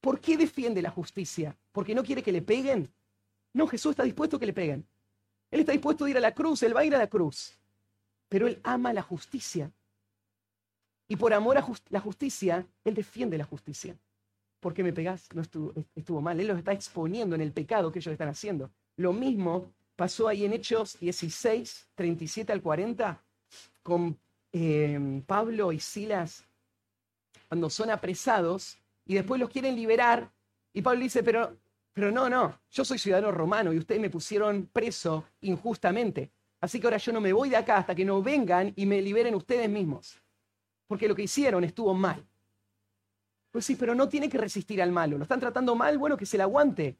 ¿Por qué defiende la justicia? ¿Porque no quiere que le peguen? No, Jesús está dispuesto a que le peguen. Él está dispuesto a ir a la cruz, él va a ir a la cruz. Pero él ama la justicia. Y por amor a la justicia, él defiende la justicia. ¿Por qué me pegás? No estuvo, mal. Él los está exponiendo en el pecado que ellos están haciendo. Lo mismo pasó ahí en Hechos 16, 37 al 40, con eh, Pablo y Silas, cuando son apresados y después los quieren liberar. Y Pablo dice, pero, pero no, no, yo soy ciudadano romano y ustedes me pusieron preso injustamente. Así que ahora yo no me voy de acá hasta que no vengan y me liberen ustedes mismos. Porque lo que hicieron estuvo mal. Pues sí, pero no tiene que resistir al malo. Lo están tratando mal, bueno, que se le aguante.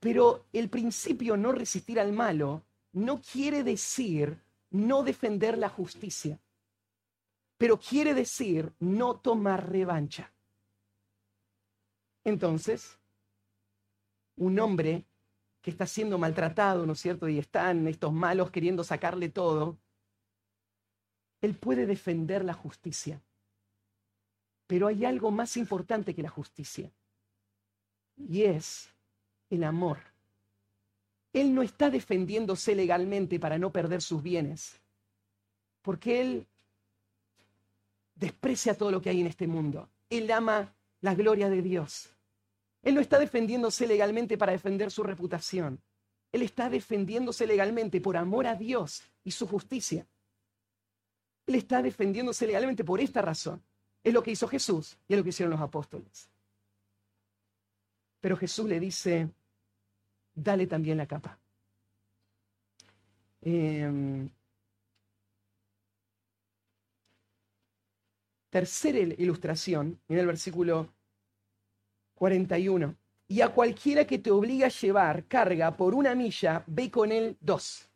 Pero el principio no resistir al malo no quiere decir no defender la justicia, pero quiere decir no tomar revancha. Entonces, un hombre que está siendo maltratado, ¿no es cierto? Y están estos malos queriendo sacarle todo, él puede defender la justicia. Pero hay algo más importante que la justicia, y es el amor. Él no está defendiéndose legalmente para no perder sus bienes, porque él desprecia todo lo que hay en este mundo. Él ama la gloria de Dios. Él no está defendiéndose legalmente para defender su reputación. Él está defendiéndose legalmente por amor a Dios y su justicia. Él está defendiéndose legalmente por esta razón. Es lo que hizo Jesús y es lo que hicieron los apóstoles. Pero Jesús le dice, dale también la capa. Em, tercera ilustración, mira el versículo 41. Y a cualquiera que te obligue a llevar carga por una milla, ve con él dos.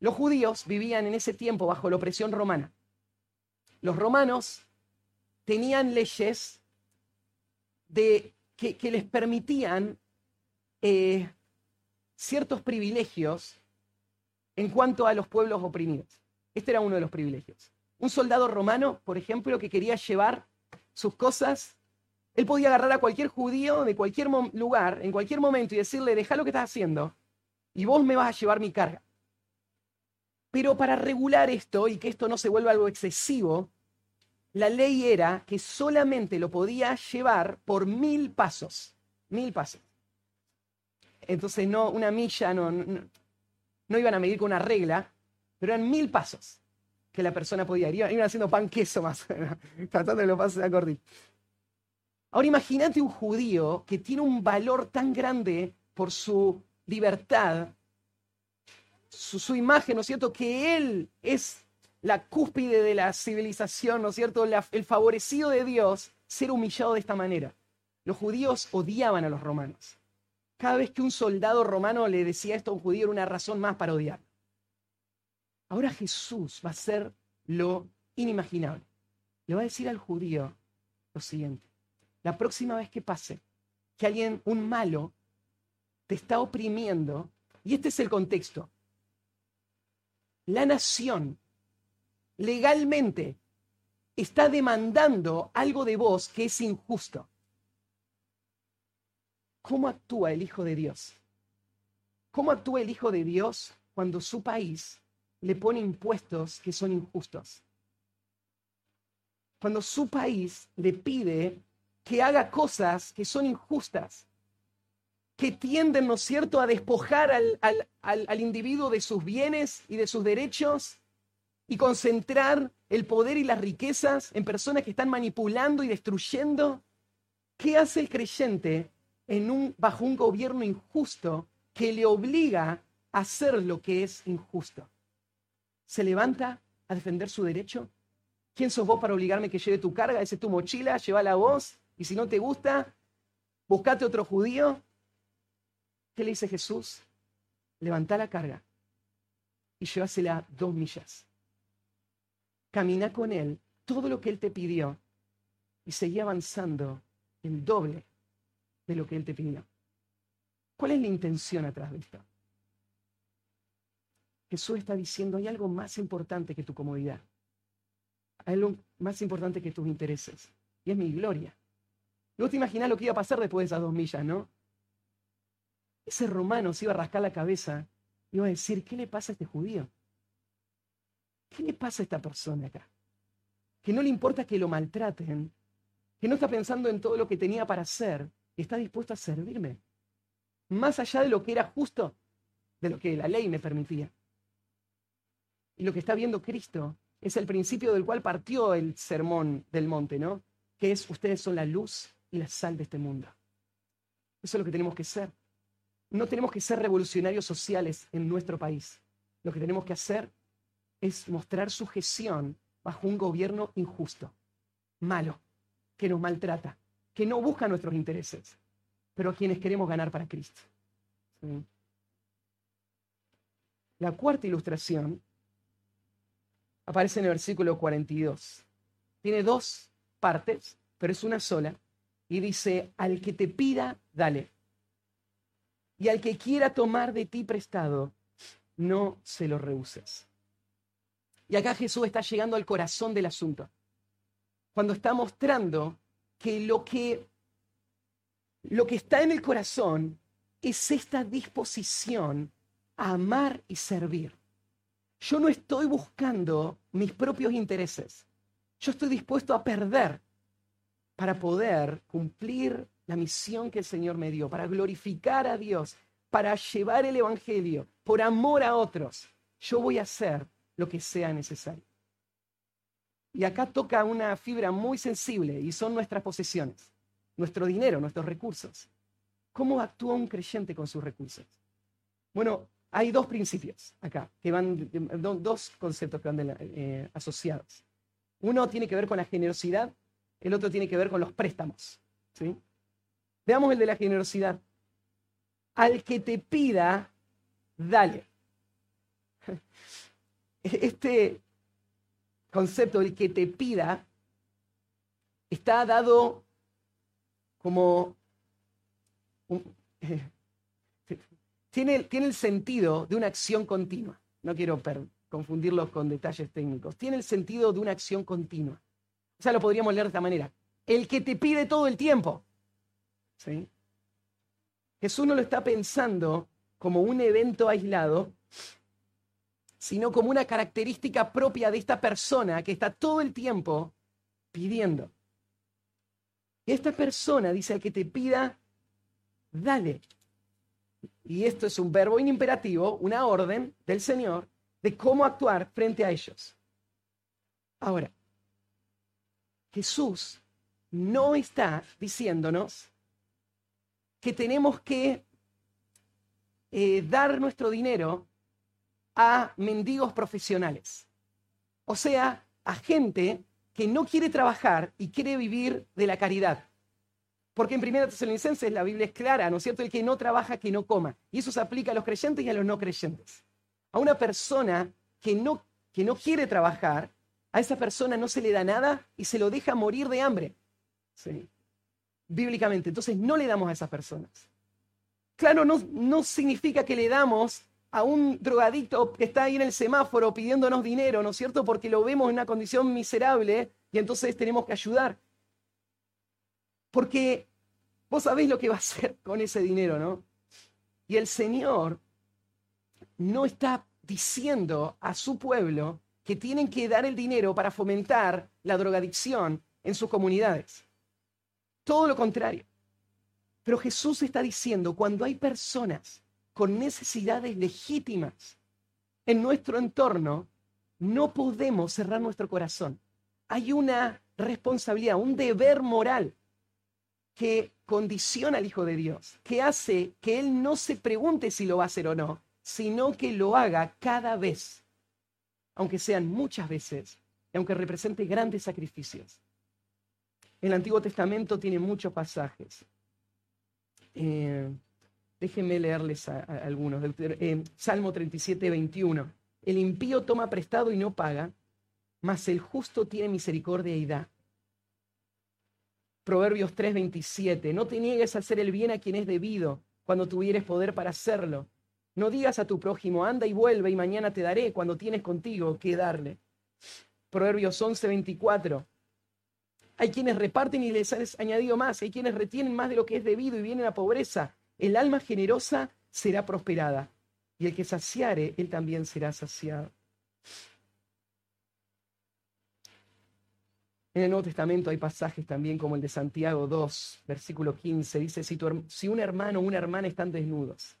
Los judíos vivían en ese tiempo bajo la opresión romana. Los romanos tenían leyes de, que, les permitían eh, ciertos privilegios en cuanto a los pueblos oprimidos. Este era uno de los privilegios. Un soldado romano, por ejemplo, que quería llevar sus cosas él podía agarrar a cualquier judío de cualquier lugar, en cualquier momento, y decirle, deja lo que estás haciendo, y vos me vas a llevar mi carga. Pero para regular esto y que esto no se vuelva algo excesivo, la ley era que solamente lo podía llevar por mil pasos. Mil pasos. Entonces, no, una milla, no, no, iban a medir con una regla, pero eran mil pasos que la persona podía ir. Iban haciendo pan queso más, tratando de los pasos a correr. Ahora imagínate un judío que tiene un valor tan grande por su libertad, su, imagen, ¿no es cierto? Que él es la cúspide de la civilización, ¿no es cierto? el favorecido de Dios, ser humillado de esta manera. Los judíos odiaban a los romanos. Cada vez que un soldado romano le decía esto a un judío era una razón más para odiar. Ahora Jesús va a hacer lo inimaginable. Le va a decir al judío lo siguiente la próxima vez que pase que alguien, un malo, te está oprimiendo, y este es el contexto, la nación legalmente está demandando algo de vos que es injusto. ¿Cómo actúa el Hijo de Dios? ¿Cómo actúa el Hijo de Dios cuando su país le pone impuestos que son injustos? Cuando su país le pide que haga cosas que son injustas, que tienden, ¿no es cierto?, a despojar al, al, individuo de sus bienes y de sus derechos y concentrar el poder y las riquezas en personas que están manipulando y destruyendo. ¿Qué hace el creyente en un, bajo un gobierno injusto que le obliga a hacer lo que es injusto? ¿Se levanta a defender su derecho? ¿Quién sos vos para obligarme que lleve tu carga? Esa es tu mochila, llévala vos. Y si no te gusta, buscate otro judío. ¿Qué le dice Jesús? Levanta la carga y llévasela dos millas. Camina con él todo lo que él te pidió y seguí avanzando el doble de lo que Él te pidió. ¿Cuál es la intención atrás de esto? Jesús está diciendo, hay algo más importante que tu comodidad. Hay algo más importante que tus intereses. Y es mi gloria. No te imaginas lo que iba a pasar después de esas dos millas, ¿no? Ese romano se iba a rascar la cabeza y iba a decir, ¿qué le pasa a este judío? ¿Qué le pasa a esta persona acá? Que no le importa que lo maltraten, que no está pensando en todo lo que tenía para hacer y está dispuesto a servirme. Más allá de lo que era justo, de lo que la ley me permitía. Y lo que está viendo Cristo es el principio del cual partió el sermón del monte, ¿no? Que es ustedes son la luz y la sal de este mundo. Eso es lo que tenemos que ser. No tenemos que ser revolucionarios sociales en nuestro país. Lo que tenemos que hacer es mostrar sujeción bajo un gobierno injusto, malo, que nos maltrata, que no busca nuestros intereses, pero a quienes queremos ganar para Cristo. La cuarta ilustración aparece en el versículo 42. Tiene dos partes, pero es una sola. Y dice, al que te pida, dale. Y al que quiera tomar de ti prestado, no se lo rehuses. Y acá Jesús está llegando al corazón del asunto. Cuando está mostrando que lo que, lo que está en el corazón es esta disposición a amar y servir. Yo no estoy buscando mis propios intereses. Yo estoy dispuesto a perder para poder cumplir la misión que el Señor me dio, para glorificar a Dios, para llevar el Evangelio, por amor a otros. Yo voy a hacer lo que sea necesario. Y acá toca una fibra muy sensible y son nuestras posesiones, nuestro dinero, nuestros recursos. ¿Cómo actúa un creyente con sus recursos? Bueno, hay dos principios acá, que van, dos conceptos que van eh, asociados. Uno tiene que ver con la generosidad, el otro tiene que ver con los préstamos. ¿sí? Veamos el de la generosidad. Al que te pida, dale. Este concepto, el que te pida, está dado como tiene, tiene, el sentido de una acción continua. No quiero confundirlos con detalles técnicos. Tiene el sentido de una acción continua. O sea, lo podríamos leer de esta manera. El que te pide todo el tiempo. ¿Sí? Jesús no lo está pensando como un evento aislado, sino como una característica propia de esta persona que está todo el tiempo pidiendo. Y esta persona dice al que te pida, dale. Y esto es un verbo imperativo, una orden del Señor de cómo actuar frente a ellos. Ahora, Jesús no está diciéndonos que tenemos que eh, dar nuestro dinero a mendigos profesionales. O sea, a gente que no quiere trabajar y quiere vivir de la caridad. Porque en Primera Tesalonicenses la Biblia es clara, ¿no es cierto? El que no trabaja, que no coma. Y eso se aplica a los creyentes y a los no creyentes. A una persona que no, que no quiere trabajar, a esa persona no se le da nada y se lo deja morir de hambre. ¿Sí? Bíblicamente. Entonces no le damos a esas personas. Claro, no, no significa que le damos a un drogadicto que está ahí en el semáforo pidiéndonos dinero, ¿no es cierto? Porque lo vemos en una condición miserable y entonces tenemos que ayudar. Porque vos sabés lo que va a hacer con ese dinero, ¿no? Y el Señor no está diciendo a su pueblo que tienen que dar el dinero para fomentar la drogadicción en sus comunidades. Todo lo contrario. Pero Jesús está diciendo, cuando hay personas con necesidades legítimas en nuestro entorno, no podemos cerrar nuestro corazón. Hay una responsabilidad, un deber moral que condiciona al Hijo de Dios, que hace que Él no se pregunte si lo va a hacer o no, sino que lo haga cada vez, aunque sean muchas veces, y aunque represente grandes sacrificios. El Antiguo Testamento tiene muchos pasajes. Eh, Déjenme leerles algunos. Eh, Salmo 37, 21. El impío toma prestado y no paga, mas el justo tiene misericordia y da. Proverbios 3:27, no te niegues a hacer el bien a quien es debido cuando tuvieres poder para hacerlo. No digas a tu prójimo, anda y vuelve y mañana te daré cuando tienes contigo que darle. Proverbios 11:24. Hay quienes reparten y les has añadido más, hay quienes retienen más de lo que es debido y vienen a pobreza. El alma generosa será prosperada y el que saciare, él también será saciado. En el Nuevo Testamento hay pasajes también como el de Santiago 2, versículo 15. Dice, si, si un hermano o una hermana están desnudos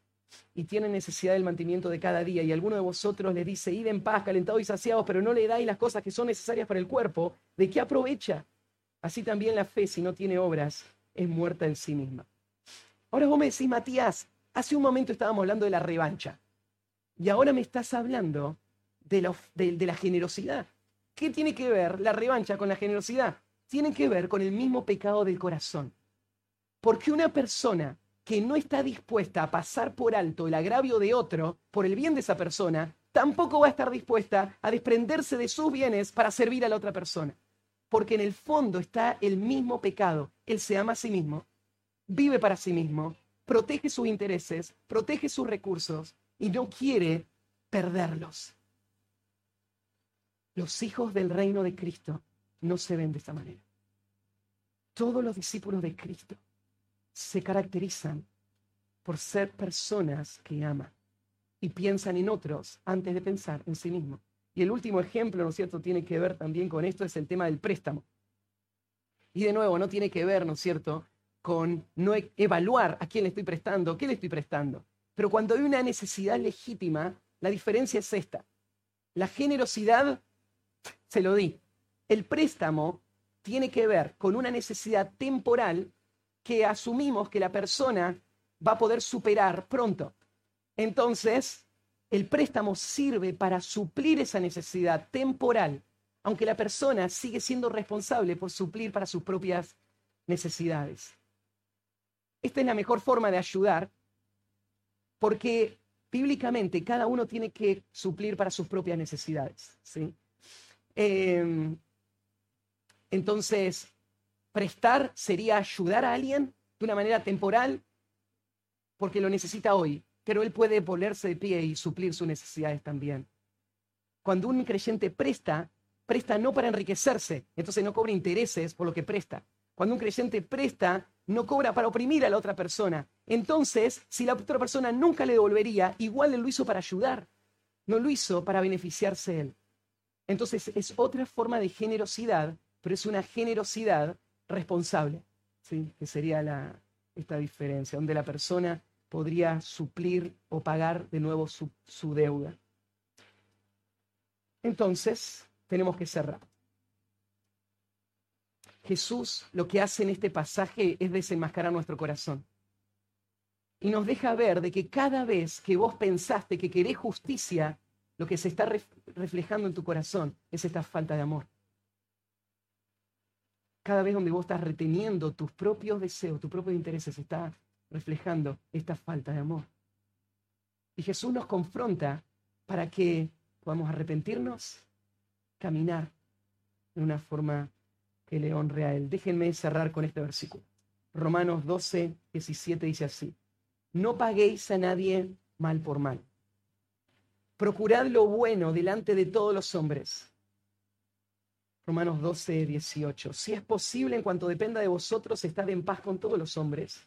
y tienen necesidad del mantenimiento de cada día y alguno de vosotros les dice, id en paz, calentados y saciados, pero no le dais las cosas que son necesarias para el cuerpo, ¿de qué aprovecha? Así también la fe, si no tiene obras, es muerta en sí misma. Ahora vos me decís, Matías, hace un momento estábamos hablando de la revancha y ahora me estás hablando de la generosidad. ¿Qué tiene que ver la revancha con la generosidad? Tiene que ver con el mismo pecado del corazón. Porque una persona que no está dispuesta a pasar por alto el agravio de otro por el bien de esa persona, tampoco va a estar dispuesta a desprenderse de sus bienes para servir a la otra persona. Porque en el fondo está el mismo pecado. Él se ama a sí mismo, vive para sí mismo, protege sus intereses, protege sus recursos y no quiere perderlos. Los hijos del reino de Cristo no se ven de esta manera. Todos los discípulos de Cristo se caracterizan por ser personas que aman y piensan en otros antes de pensar en sí mismos. Y el último ejemplo, ¿no es cierto?, tiene que ver también con esto, es el tema del préstamo. Y de nuevo, no tiene que ver, ¿no es cierto?, con no e-, evaluar a quién le estoy prestando, qué le estoy prestando. Pero cuando hay una necesidad legítima, la diferencia es esta. La generosidad se lo di. El préstamo tiene que ver con una necesidad temporal que asumimos que la persona va a poder superar pronto. Entonces, el préstamo sirve para suplir esa necesidad temporal, aunque la persona sigue siendo responsable por suplir para sus propias necesidades. Esta es la mejor forma de ayudar porque bíblicamente cada uno tiene que suplir para sus propias necesidades. ¿sí? Em, entonces, prestar sería ayudar a alguien de una manera temporal porque lo necesita hoy, pero él puede ponerse de pie y suplir sus necesidades también. Cuando un creyente presta, presta no para enriquecerse, entonces no cobra intereses por lo que presta. Cuando un creyente presta, no cobra para oprimir a la otra persona. Entonces, si la otra persona nunca le devolvería, igual él lo hizo para ayudar, no lo hizo para beneficiarse él. Entonces es otra forma de generosidad, pero es una generosidad responsable, ¿sí? que sería la, esta diferencia, donde la persona podría suplir o pagar de nuevo su, deuda. Entonces, tenemos que cerrar. Jesús lo que hace en este pasaje es desenmascarar nuestro corazón. Y nos deja ver de que cada vez que vos pensaste que querés justicia, lo que se está reflejando en tu corazón es esta falta de amor. Cada vez donde vos estás reteniendo tus propios deseos, tus propios intereses, se está reflejando esta falta de amor. Y Jesús nos confronta para que podamos arrepentirnos, caminar en una forma que le honre a Él. Déjenme cerrar con este versículo. Romanos 12, 17 dice así, no paguéis a nadie mal por mal Procurad lo bueno delante de todos los hombres. Romanos 12, 18. Si es posible, en cuanto dependa de vosotros, estad en paz con todos los hombres.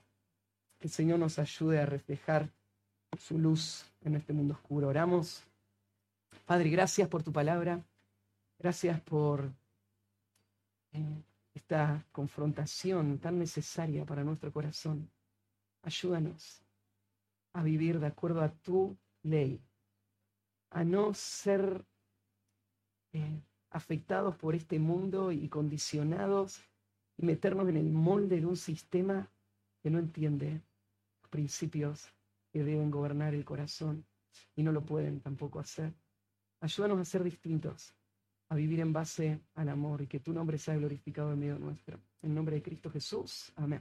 Que el Señor nos ayude a reflejar su luz en este mundo oscuro. Oramos. Padre, gracias por tu palabra. Gracias por eh, esta confrontación tan necesaria para nuestro corazón. Ayúdanos a vivir de acuerdo a tu ley a no ser eh, afectados por este mundo y condicionados y meternos en el molde de un sistema que no entiende principios que deben gobernar el corazón y no lo pueden tampoco hacer. Ayúdanos a ser distintos, a vivir en base al amor y que tu nombre sea glorificado en medio nuestro. En nombre de Cristo Jesús. Amén.